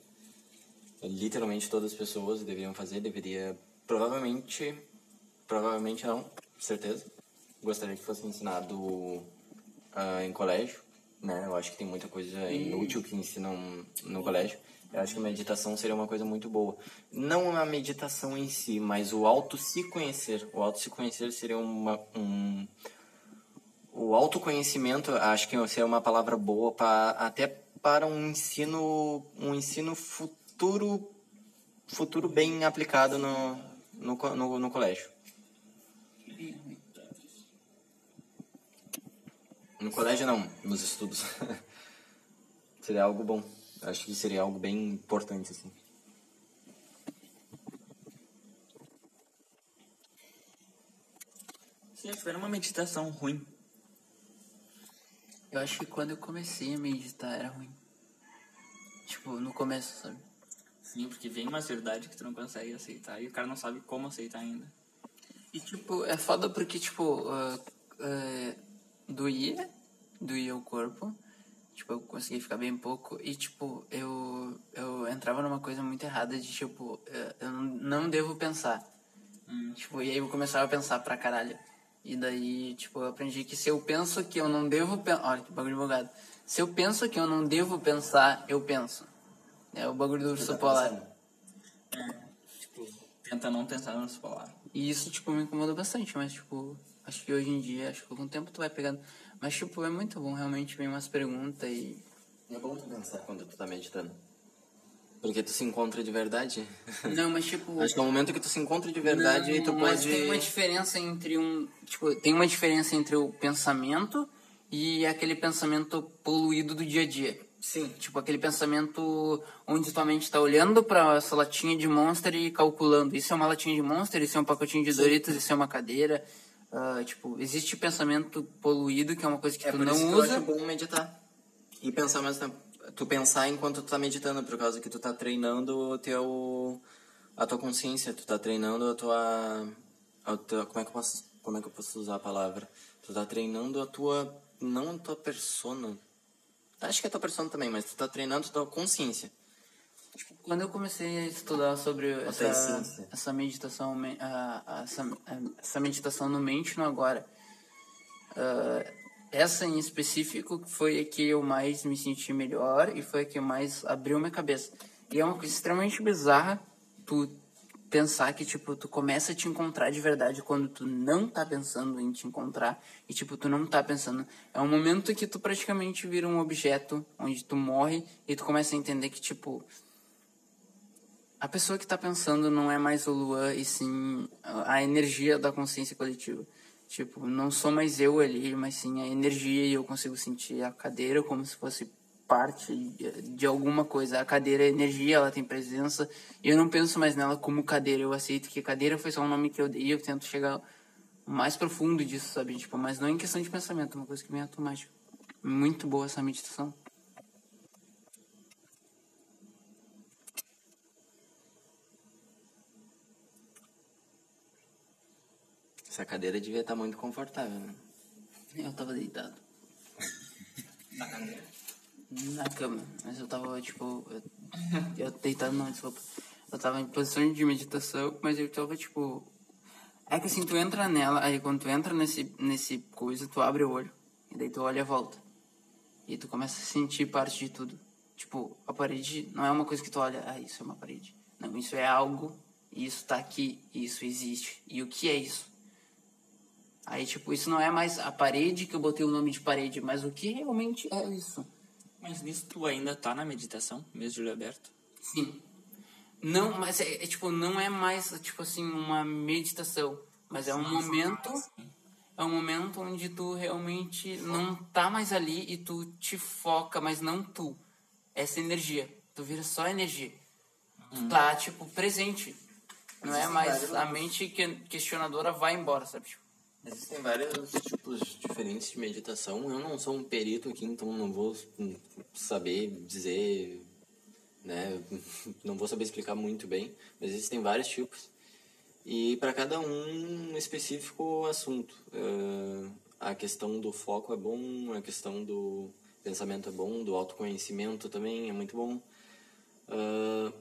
Literalmente todas as pessoas deveriam fazer. Deveria, provavelmente, provavelmente não, certeza. Gostaria que fosse ensinado ah, em colégio, né? Eu acho que tem muita coisa inútil que ensinam no colégio. Eu acho que a meditação seria uma coisa muito boa. Não a meditação em si, mas o auto se conhecer. O auto se conhecer seria uma, um. O autoconhecimento, acho que seria uma palavra boa para até para um ensino, um ensino futuro, futuro bem aplicado no, no, no, no colégio. No colégio não, nos estudos. seria algo bom. Acho que seria algo bem importante, assim. Se tiver uma meditação ruim, Eu acho que quando eu comecei a meditar era ruim. Tipo, no começo, sabe? sim, porque vem uma verdade que tu não consegue aceitar e o cara não sabe como aceitar ainda. E tipo, é foda porque, tipo, ah, ah, doía, doía o corpo. Tipo, eu consegui ficar bem pouco. E, tipo, eu, eu entrava numa coisa muito errada de, tipo, eh, eu não- devo pensar. Tipo, e aí eu começava a pensar pra caralho. E daí, tipo, eu aprendi que se eu penso que eu não devo pensar. Olha que bagulho bugado. Se eu penso que eu não devo pensar, eu penso. É o bagulho do urso polar. Tipo, tenta não pensar no polar. E isso, tipo, me incomoda bastante, mas, tipo, acho que hoje em dia, acho que com o tempo tu vai pegando. Mas, tipo, é muito bom, realmente, vem umas perguntas e. É bom tu pensar quando tu tá meditando. Porque tu se encontra de verdade. Não, mas, tipo. Acho que é o momento que tu se encontra de verdade e tu mas pode. tem uma diferença entre um. Tipo, tem uma diferença entre o pensamento e aquele pensamento poluído do dia a dia. Sim. Tipo, aquele pensamento onde tua mente tá olhando pra essa latinha de Monster e calculando. Isso é uma latinha de Monster, isso é um pacotinho de Doritos, isso é uma cadeira. Ah, tipo, existe pensamento poluído, que é uma coisa que É tu por isso não que eu usa. acho bom meditar. E pensar ao mesmo tempo. Tu pensar enquanto tu tá meditando, por causa que tu tá treinando o teu... A tua consciência, tu tá treinando a tua... A tua como, é que eu posso, como é que eu posso usar a palavra? Tu tá treinando a tua... Não a tua persona. Acho que é a tua persona também, mas tu tá treinando a tua consciência. Quando eu comecei a estudar sobre essa, essa meditação, essa, essa meditação no mente no agora, ah, essa em específico foi a que eu mais me senti melhor e foi a que mais abriu minha cabeça. E é uma coisa extremamente bizarra tu pensar que, tipo, tu começa a te encontrar de verdade quando tu não tá pensando em te encontrar e, tipo, tu não tá pensando. É um momento que tu praticamente vira um objeto onde tu morre e tu começa a entender que, tipo, a pessoa que tá pensando não é mais o Luan, e sim a energia da consciência coletiva. Tipo, não sou mais eu ali, mas sim a energia e eu consigo sentir a cadeira como se fosse parte de, alguma coisa. A cadeira é energia, ela tem presença, e eu não penso mais nela como cadeira. Eu aceito que cadeira foi só um nome que eu dei, eu tento chegar mais profundo disso, sabe? Tipo, mas não em questão de pensamento, é uma coisa que vem automática. Muito boa essa meditação. Essa cadeira devia estar muito confortável, né? Eu tava deitado. Na cama. Mas eu tava, tipo. Eu, eu deitado não, desculpa. Eu tava em posição de meditação, mas eu tava, tipo. É que assim, tu entra nela, aí quando tu entra nesse, nesse coisa, tu abre o olho. E daí tu olha a volta. E tu começa a sentir parte de tudo. Tipo, a parede não é uma coisa que tu olha, ah, isso é uma parede. Não, isso é algo, e isso tá aqui, e isso existe. E o que é isso? Aí, tipo, isso não é mais a parede que eu botei o nome de parede, mas o que realmente é isso. Mas nisso tu ainda tá na meditação, mesmo de olho aberto? Sim. Não, mas é, é, tipo, não é mais, tipo assim, uma meditação. Mas é um momento. É um momento onde tu realmente não tá mais ali e tu te foca, mas não tu. Essa energia. Tu vira só energia. Tu tá, tipo, presente. Não é mais a mente que- questionadora vai embora, sabe? Tipo, Existem vários tipos diferentes de meditação. Eu não sou um perito aqui, então não vou saber dizer, né? Não vou saber explicar muito bem, mas existem vários tipos. E para cada um um específico assunto. Eh, a questão do foco é bom, a questão do pensamento é bom, do autoconhecimento também é muito bom. Ah,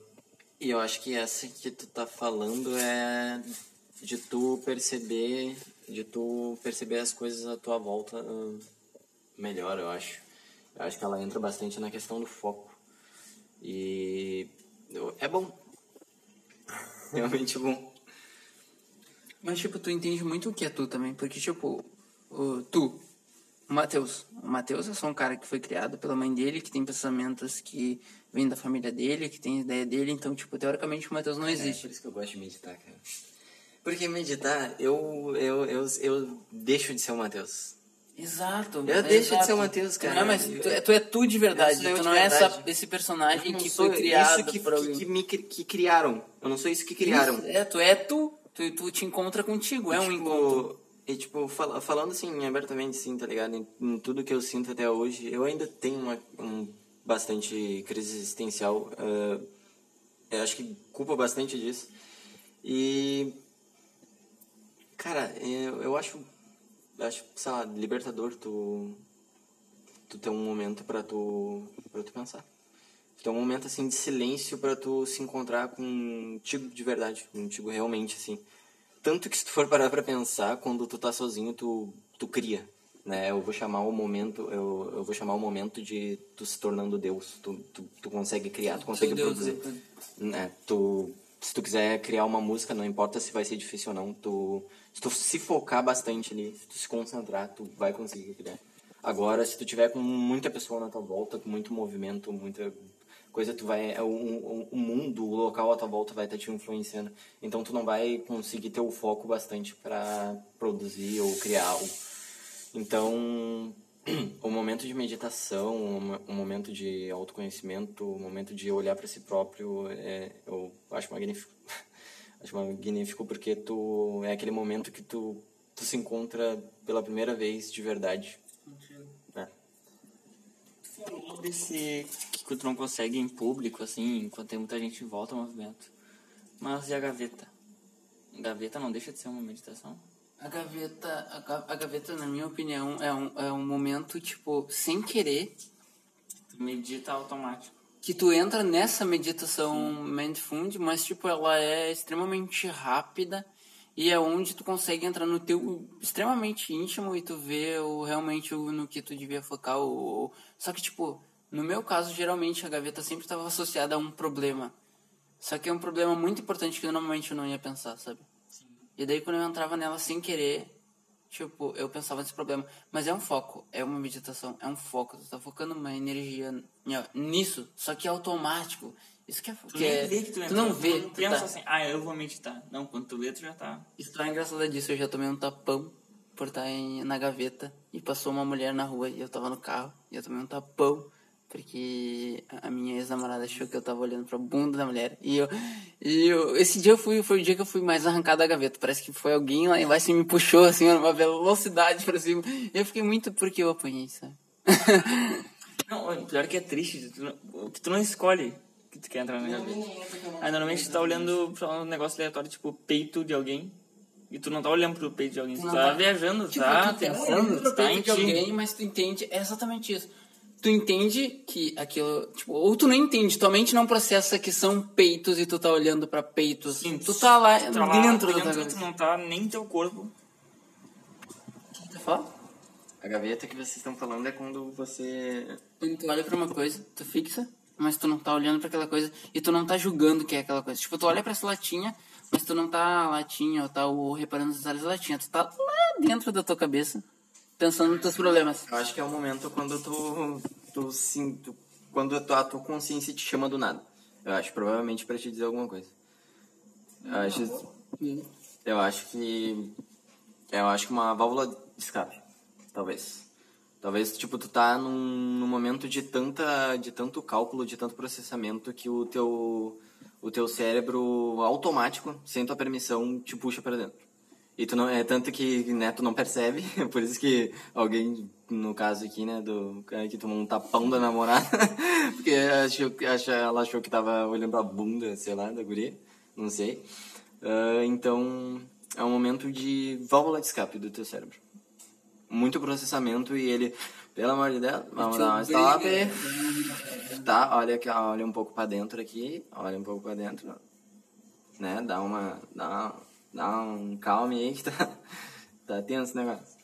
e eu acho que essa que tu tá falando é de tu perceber, de tu perceber as coisas à tua volta ah, melhor, eu acho. Eu acho que ela entra bastante na questão do foco. E é bom. Realmente bom. Mas, tipo, tu entende muito o que é tu também. Porque, tipo, o, tu, o Matheus. O Matheus é só um cara que foi criado pela mãe dele, que tem pensamentos que vêm da família dele, que tem ideia dele. Então, tipo, teoricamente o Matheus não É existe. por isso que eu gosto de meditar, cara. Porque meditar, eu, eu, eu, eu deixo de ser o Matheus. Exato. Eu é deixo de exato. ser o Matheus, cara. Não mas tu, é- tu é tu de verdade. Tu de não é essa, esse personagem que foi criado isso que, por que, alguém. que me que criaram. Eu não sou isso que criaram. Isso, é, tu é tu. Tu, tu te encontra contigo. É um tipo, encontro. E, tipo, fal- falando assim, abertamente, assim, tá ligado? Em, em tudo que eu sinto até hoje, eu ainda tenho uma um, bastante crise existencial. eu acho que culpa bastante disso. E. Cara, eu, eu acho. eu acho, sei lá, libertador tu. Tu ter um momento pra tu. pra tu pensar. Tu ter um momento assim de silêncio pra tu se encontrar contigo de verdade, contigo realmente, assim. Tanto que se tu for parar pra pensar, quando tu tá sozinho, tu, tu cria, né? Eu vou chamar o momento, eu, eu vou chamar o momento de tu se tornando Deus. Tu, tu, tu consegue criar, tu consegue Deus, produzir. né? Né? Tu, se tu quiser criar uma música, não importa se vai ser difícil ou não, tu, se tu se focar bastante ali, se tu se concentrar, tu vai conseguir criar. Agora, se tu tiver com muita pessoa na tua volta, com muito movimento, muita coisa, tu vai, é, o, o, mundo, o local à tua volta vai estar te influenciando. Então, tu não vai conseguir ter o foco bastante para produzir ou criar algo. Então, o momento de meditação, o mo- o momento de autoconhecimento, o momento de olhar para si próprio, é, eu acho magnífico. acho magnífico porque tu é aquele momento que tu, tu se encontra pela primeira vez de verdade. né? falou desse que tu não consegue em público, assim, enquanto tem muita gente em volta ao movimento. Mas e a gaveta? Gaveta não deixa de ser uma meditação? A gaveta, a, ga- a gaveta, na minha opinião, é um, é um momento, tipo, sem querer, medita automático. que tu entra nessa meditação mindful, mas, tipo, ela é extremamente rápida e é onde tu consegue entrar no teu extremamente íntimo e tu vê o, realmente o, no que tu devia focar. O, o- Só que, tipo, no meu caso, geralmente a gaveta sempre estava associada a um problema. Só que é um problema muito importante que normalmente eu não ia pensar, sabe? E daí quando eu entrava nela sem querer, tipo, eu pensava nesse problema. Mas é um foco, é uma meditação, é um foco. Tu tá focando uma energia nisso, só que é automático. Isso que é... Tu que é- nem vê que tu tu entrou, não vê. Tu tu pensa tá- assim, ah, eu vou meditar. Não, quando tu vê, tu já tá... Isso tá engraçado disso, eu já tomei um tapão por estar em, na gaveta e passou uma mulher na rua e eu tava no carro e eu tomei um tapão porque a minha ex-namorada achou que eu tava olhando pra bunda da mulher e eu, e eu esse dia eu fui, foi o dia que eu fui mais arrancado da gaveta, parece que foi alguém lá embaixo e me puxou assim numa velocidade pra cima e eu fiquei muito porque eu apanhei, sabe? Não, pior que é triste, tu não, que tu não escolhe que tu quer entrar na gaveta. Aí normalmente tu tá olhando pra um negócio aleatório, tipo peito de alguém, e tu não tá olhando pro peito de alguém, tu não tá tá- viajando, Tipo, tá tá pensando, tá em de alguém, ti. mas tu entende, é exatamente isso. Tu entende que aquilo, tipo, ou tu não entende, tua mente não processa que são peitos e tu tá olhando pra peitos. Sim, tu tá lá tu tá lá dentro, da tua tu não tá nem teu corpo. Tu fala? A gaveta que vocês estão falando é quando você Quando tu olha pra uma coisa, tu fixa, mas tu não tá olhando pra aquela coisa e tu não tá julgando que é aquela coisa. Tipo, tu olha pra essa latinha, mas tu não tá latinha ou tá ou reparando nos detalhes da latinha. Tu tá lá dentro da tua cabeça, pensando nos teus problemas. Eu acho que é o momento quando tu, tu sinto, quando a tua, a tua consciência te chama do nada. Eu acho, provavelmente pra te dizer alguma coisa. Eu acho, eu acho que, eu acho que uma válvula de escape, talvez. Talvez, tipo, tu tá num, num momento de tanta, de tanto cálculo, de tanto processamento que o teu, o teu cérebro automático, sem tua permissão, te puxa pra dentro. E tu não, é tanto que, né, tu não percebe, por isso que alguém, no caso aqui, né, do cara que tomou um tapão da namorada, porque achou, acha, ela achou que tava olhando pra bunda, sei lá, da guria, não sei. Ah, então, é um momento de válvula de escape do teu cérebro. Muito processamento e ele, pelo amor de Deus, vamos dar uma stop. Tá, olha aqui, olha um pouco pra dentro aqui, olha um pouco pra dentro, né, dá uma, dá, dá um calme aí que tá, tá tenso o negócio.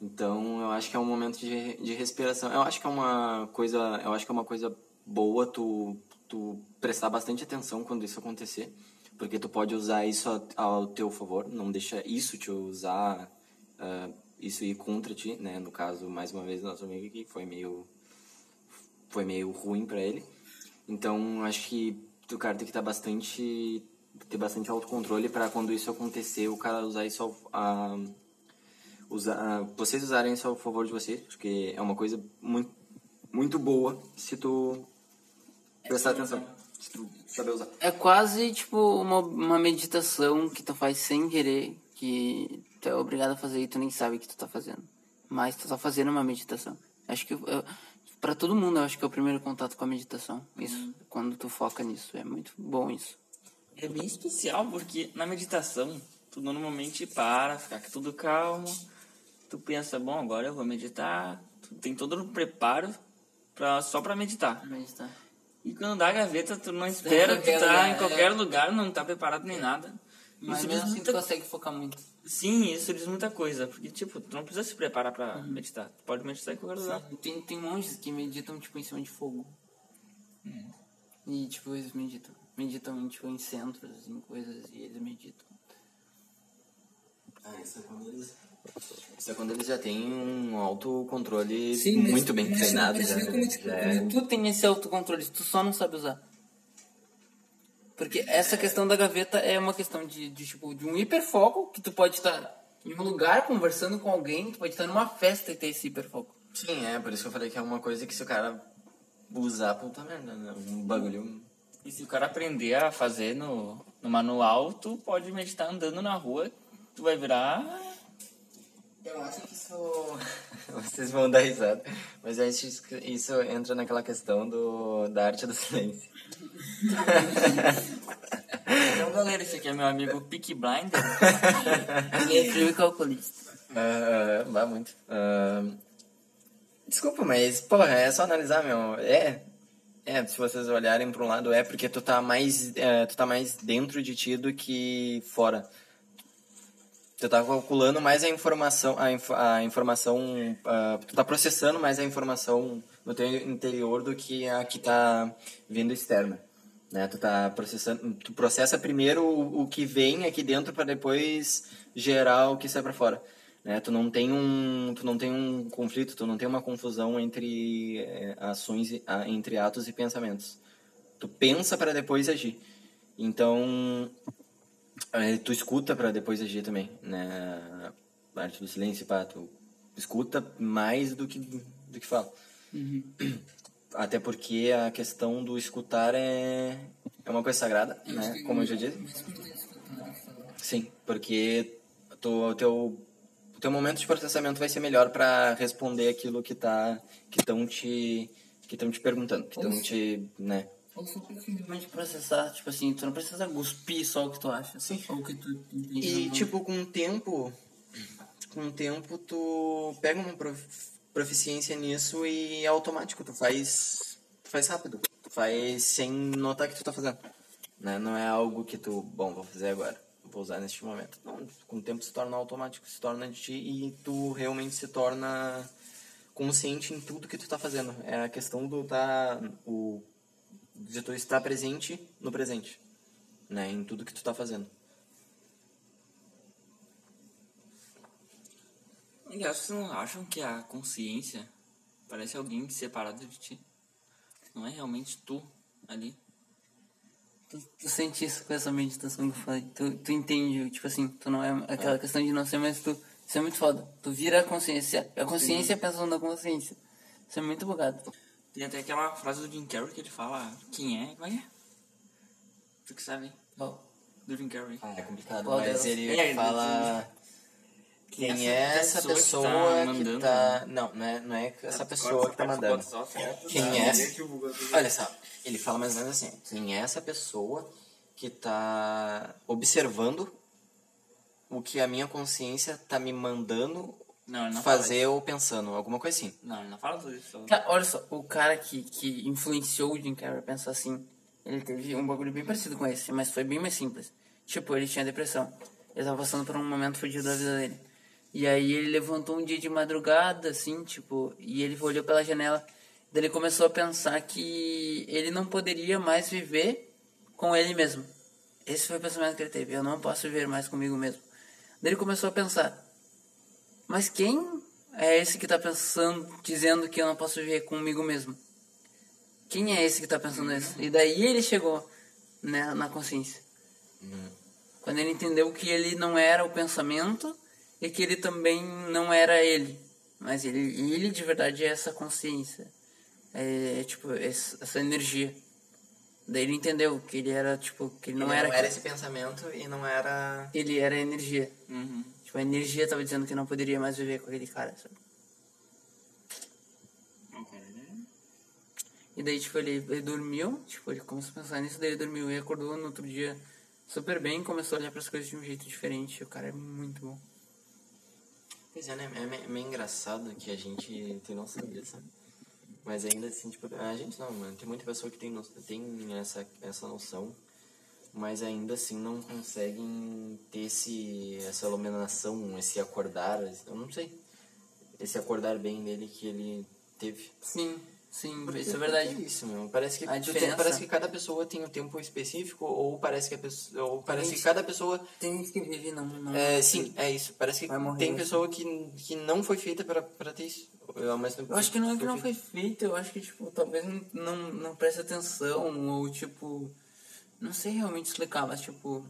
Então, eu acho que é um momento de, de respiração. Eu acho que é uma coisa, eu acho que é uma coisa boa tu, tu prestar bastante atenção quando isso acontecer, porque tu pode usar isso ao, teu favor, não deixa isso te usar, uh, isso ir contra ti, né? No caso, mais uma vez, nosso amigo aqui foi meio, foi meio ruim para ele. Então, acho que o cara tem que estar bastante, ter bastante autocontrole para quando isso acontecer, o cara usar isso ao, a, usar, vocês usarem isso a favor de vocês, porque é uma coisa muito, muito boa se tu prestar atenção, se tu saber usar. É quase tipo uma, uma meditação que tu faz sem querer, que tu é obrigado a fazer e tu nem sabe que tu tá fazendo. Mas tu tá fazendo uma meditação. Acho que para todo mundo, eu acho que é o primeiro contato com a meditação. Isso, uhum. quando tu foca nisso, é muito bom isso. É bem especial porque na meditação tu normalmente para, fica tudo calmo, tu pensa, bom, agora eu vou meditar, tu tem todo um preparo pra, só para meditar. meditar. E quando dá a gaveta, tu não espera, tu tá em qualquer lugar, não tá preparado nem nada. Mas isso mesmo assim muita... tu consegue focar muito. Sim, isso diz muita coisa. Porque, tipo, tu não precisa se preparar pra uhum. meditar. Tu pode meditar em qualquer lugar. Tem, tem monges que meditam, tipo, em cima de fogo. Hum. E, tipo, eles meditam. Meditam, tipo, em centros, em coisas, e eles meditam. Ah, isso é quando eles isso é quando eles já têm um autocontrole Sim, muito bem treinado. Mas, já, como, tipo, já é... Tu tem esse autocontrole, tu só não sabe usar. Porque essa questão da gaveta é uma questão de, de, tipo, de um hiperfoco, que tu pode estar em um lugar conversando com alguém, tu pode estar numa festa e ter esse hiperfoco. Sim, é, por isso que eu falei que é uma coisa que se o cara usar, puta merda, né? Um bagulho. E se o cara aprender a fazer no, no manual, tu pode meditar andando na rua, tu vai virar eu acho que isso. Vocês vão dar risada. Mas eu acho que isso entra naquela questão do, da arte do silêncio. então, galera, esse aqui é meu amigo Peak Blinder. e é frio e calculista. Uh, uh, muito. Uh, desculpa, mas, porra, é só analisar, meu. É. É, se vocês olharem para um lado, é porque tu tá mais, é, tu tá mais dentro de ti do que fora. Tu tá calculando mais a informação, a, inf a informação, uh, tu tá processando mais a informação no teu interior do que a que tá vindo externa. Né? Tu tá processando, tu processa primeiro o, o que vem aqui dentro para depois gerar o que sai para fora. Né? Tu não tem um, tu não tem um conflito, tu não tem uma confusão entre eh, ações, entre atos e pensamentos. Tu pensa para depois agir. Então, é, tu escuta para depois agir também, né? A arte do silêncio, pá, tu escuta mais do que, do que fala. Uhum. Até porque a questão do escutar é, é uma coisa sagrada, né? Como eu já disse. Sim, porque o teu, o teu momento de processamento vai ser melhor para responder aquilo que tá que estão te que estão te perguntando, que estão te, né? Ou simplesmente processar, tipo assim, tu não precisa cuspir só o que tu acha. Sim. Só o que tu entende. E, tipo, com o tempo, com o tempo, tu pega uma proficiência nisso e é automático, tu faz, tu faz rápido. Tu faz sem notar que tu tá fazendo. Né? Não é algo que tu, bom, vou fazer agora, vou usar neste momento. Não, com o tempo se torna automático, se torna de ti e tu realmente se torna consciente em tudo que tu tá fazendo. É a questão do tá o de tu estar presente no presente, né, em tudo que tu está fazendo. E vocês não acham que a consciência parece alguém separado de ti? Não é realmente tu ali? Tu, tu sente isso com essa meditação que eu falei. Tu, tu entende, tipo assim, tu não é aquela é. questão de não ser, mas tu. Isso é muito foda. Tu vira a consciência. A consciência Sim. pensando na consciência. Isso é muito bugado. Tem até aquela frase do Jim Carrey que ele fala quem é, vai é? Tu que sabe? Oh. Do Jim Carrey. Ah, é complicado, Qual mas ele é, fala... Quem é essa pessoa, que, tá que tá... Não, não é, não é essa pessoa que tá mandando. Quem é... Olha só, ele fala mais ou menos assim. Quem é essa pessoa que tá observando o que a minha consciência tá me mandando não, não fazer ou pensando, alguma coisa assim. Não, ele não fala tudo isso. olha só, o cara que, que influenciou o Jim Carrey pensa assim, ele teve um bagulho bem parecido com esse, mas foi bem mais simples. Tipo, ele tinha depressão. Ele tava passando por um momento fodido da vida dele. E aí ele levantou um dia de madrugada, assim, tipo, e ele olhou pela janela. Daí ele começou a pensar que ele não poderia mais viver com ele mesmo. Esse foi o pensamento que ele teve. Eu não posso viver mais comigo mesmo. Daí ele começou a pensar: mas quem é esse que está pensando, dizendo que eu não posso viver comigo mesmo? Quem é esse que está pensando isso? E daí ele chegou né, na consciência. Quando ele entendeu que ele não era o pensamento e que ele também não era ele. Mas ele, ele de verdade é essa consciência. É, tipo, essa, energia. Daí ele entendeu que ele era, tipo, que ele não Ele era... não era esse pensamento e não era. Ele era energia. Uhum. Tipo, a energia tava dizendo que não poderia mais viver com aquele cara, sabe? E daí, tipo, ele, ele dormiu, tipo, ele começou a pensar nisso, daí ele dormiu e acordou no outro dia super bem, começou a olhar para as coisas de um jeito diferente. O cara é muito bom. Pois é, né? É meio, é meio engraçado que a gente tem noção disso, sabe? Mas ainda assim, tipo, a gente não, mano. Tem muita pessoa que tem, no- tem essa, essa noção, mas ainda assim não conseguem ter esse, essa iluminação, esse acordar, eu não sei. Esse acordar bem dele que ele teve. Sim, sim, Porque- isso é verdade. isso, meu. Parece que, tem- parece que cada pessoa tem um tempo específico, ou parece que a pessoa. Ou parece que Gente, cada pessoa Tem que vive e não... não é, sim, é isso. Parece que tem assim. pessoa que, que não foi feita pra, pra ter isso. Eu, tempo Eu acho que não é que não feita. foi feito, eu acho que, tipo, talvez não, não, preste atenção, ou, tipo... Não sei realmente explicar, mas, tipo...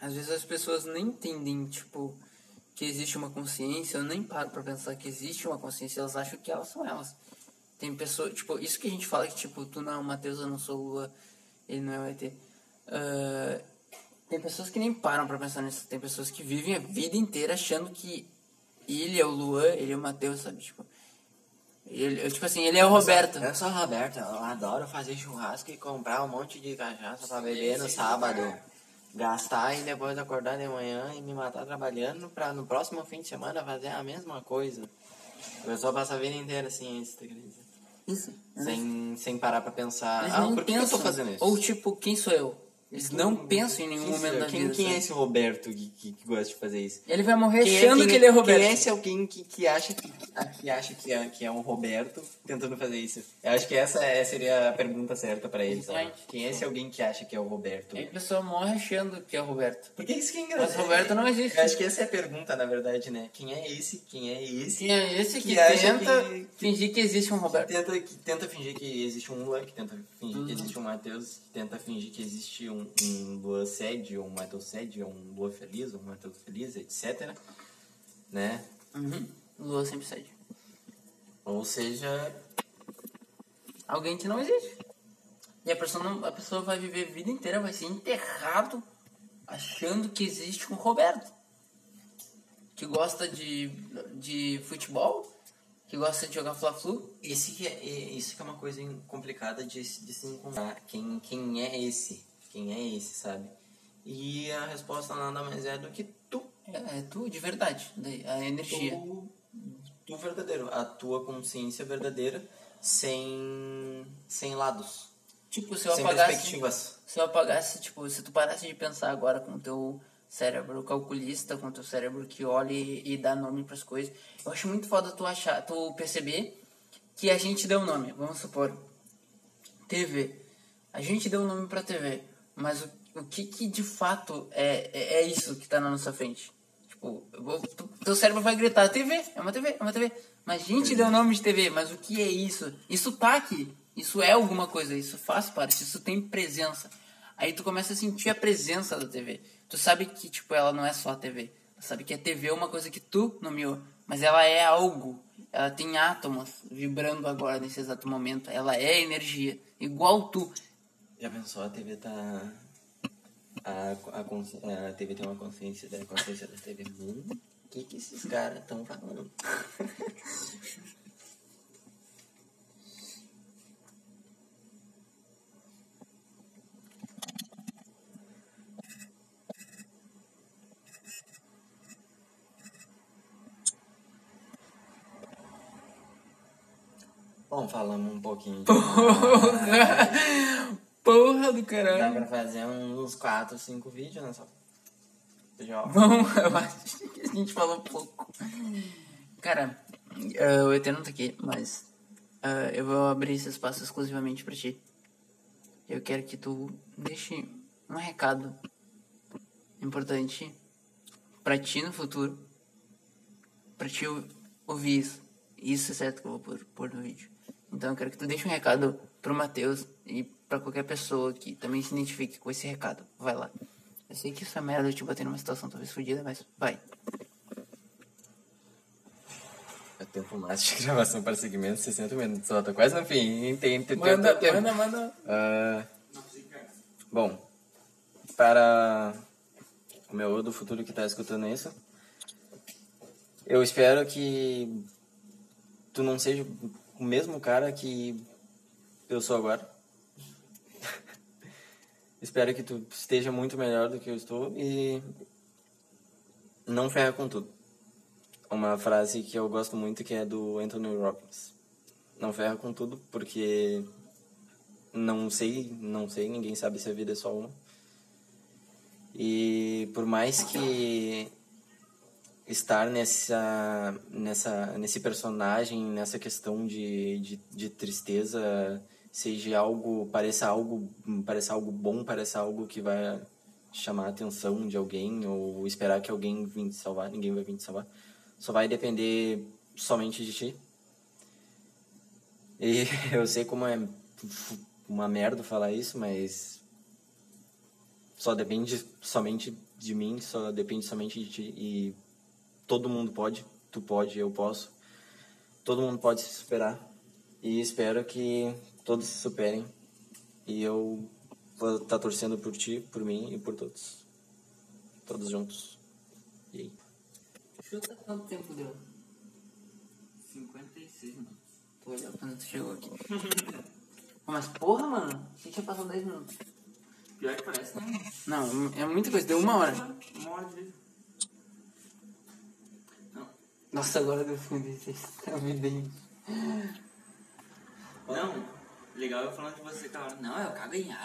Às vezes as pessoas nem entendem, tipo, que existe uma consciência, ou nem param pra pensar que existe uma consciência, elas acham que elas são elas. Tem pessoas, tipo, isso que a gente fala que, tipo, tu não é o Matheus, eu não sou o Lua, ele não é o ET. Ah, tem pessoas que nem param pra pensar nisso. Tem pessoas que vivem a vida inteira achando que ele é o Luan, ele é o Matheus, sabe? Tipo, ele, eu, tipo assim, ele é o Roberto. Eu sou o Roberto, eu adoro fazer churrasco e comprar um monte de cachaça pra beber no sábado. Gastar e depois acordar de manhã e me matar trabalhando pra no próximo fim de semana fazer a mesma coisa. A pessoa passa a vida inteira assim, isso, tá querendo dizer? Isso. Sem, sem parar pra pensar, Eles ah, por que, que eu tô fazendo isso? Ou tipo, quem sou eu? Eles não pensam em nenhum momento da quem, vida. quem é sabe? esse Roberto que, que, que gosta de fazer isso? Ele vai morrer Quem achando quem que ele é Roberto. Quem é esse alguém que, que acha, que, que, acha que, é, que é um Roberto tentando fazer isso? Eu acho que essa é- seria a pergunta certa pra ele. sabe? Quem é esse alguém que acha que é o Roberto? Aí a pessoa morre achando que é o Roberto. Porque isso que é engraçado. Mas Roberto não existe. Eu acho que essa é a pergunta, na verdade, né? Quem é esse? Quem é esse? Quem é esse que, tenta fingir que existe um Roberto? tenta, que tenta fingir que existe um Luan, que tenta fingir Uhum. que existe um Matheus, que tenta fingir que existe um, um Luan sede, ou um Matheus sede, ou um Luan feliz, ou um Matheus feliz, etc. Né? Uhum. Lua sempre cede. Ou seja, Alguém que não existe. E a pessoa, não, a pessoa vai viver a vida inteira, vai ser enterrado achando que existe um Roberto. Que gosta de, de futebol, que gosta de jogar Fla-Flu. esse é, é- isso que é uma coisa complicada de, se- de se encontrar. Quem, quem é esse? Quem é esse, sabe? E a resposta nada mais é do que tu. É, é tu, de verdade, a energia. Tu, tu verdadeiro. A tua consciência verdadeira sem, sem lados. Tipo, se eu sem apagasse... perspectivas. Se eu apagasse, tipo, se tu parasse de pensar agora com o teu cérebro calculista, com o teu cérebro que olha e, e dá nome pras coisas, eu acho muito foda tu achar, tu perceber que a gente deu nome. Vamos supor, TV. A gente deu nome pra TV, mas o, o que que de fato é, é, é isso que tá na nossa frente? Tipo, vou- tu- teu cérebro vai gritar, TV, é uma TV, é uma TV. Mas a gente deu nome de TV, mas o que é isso? Isso tá aqui. Isso é alguma coisa, isso faz parte, isso tem presença. Aí tu começa a sentir a presença da TV. Tu sabe que, tipo, ela não é só a TV. Tu sabe que a TV é uma coisa que tu nomeou, mas ela é algo. Ela tem átomos vibrando agora nesse exato momento. Ela é energia, igual tu. Já pensou, a TV tá. A, a, consci- a TV tem uma consciência da consciência da TV. Hum, o que, que esses caras estão falando? Bom, falamos um pouquinho de. Porra do Dá caralho. pra fazer uns 4, 5 vídeos nessa. Já. Vamos, eu acho. a gente falou pouco. Cara, eh, o Eterno tá aqui, mas eh, eu vou abrir esse espaço exclusivamente pra ti. Eu quero que tu deixe um recado importante pra ti no futuro. Pra ti ou- ouvir isso. Isso é certo que eu vou pôr, pôr no vídeo. Então eu quero que tu deixe um recado pro Matheus e pra qualquer pessoa que também se identifique com esse recado. Vai lá. Eu sei que isso é merda, eu te botei numa situação talvez fodida, mas vai. É tempo máximo de gravação para segmento, 60 minutos. Só tá quase no fim. Tem, tem, Manda, tem, manda, manda. Ah, bom, para o meu eu do futuro que tá escutando isso, eu espero que tu não seja o mesmo cara que eu sou agora. Espero que tu esteja muito melhor do que eu estou e não ferra com tudo. Uma frase que eu gosto muito que é do Anthony Robbins. Não ferra com tudo porque não sei, não sei, ninguém sabe se a vida é só uma. E por mais que estar nessa, nessa, nesse personagem, nessa questão de, de, de tristeza, seja algo, pareça algo, pareça algo bom, pareça algo que vai chamar a atenção de alguém ou esperar que alguém venha te salvar, ninguém vai vir te salvar. Só vai depender somente de ti. E eu sei como é uma merda falar isso, mas só depende somente de mim, só depende somente de ti e todo mundo pode, tu pode, eu posso. Todo mundo pode se superar e espero que todos se superem e eu vou estar torcendo por ti, por mim e por todos. Todos juntos. E aí? Chuta quanto tempo deu? 56 minutos. Tu olhou quando tu chegou aqui. Mas porra, mano, você tinha passado 10 minutos. Pior que parece, né? Não, é muita coisa, deu uma hora. Uma hora de. Não. Nossa, agora deu 56. Tá me. Não, legal eu falando de você, cara. Não, eu cago em árvore.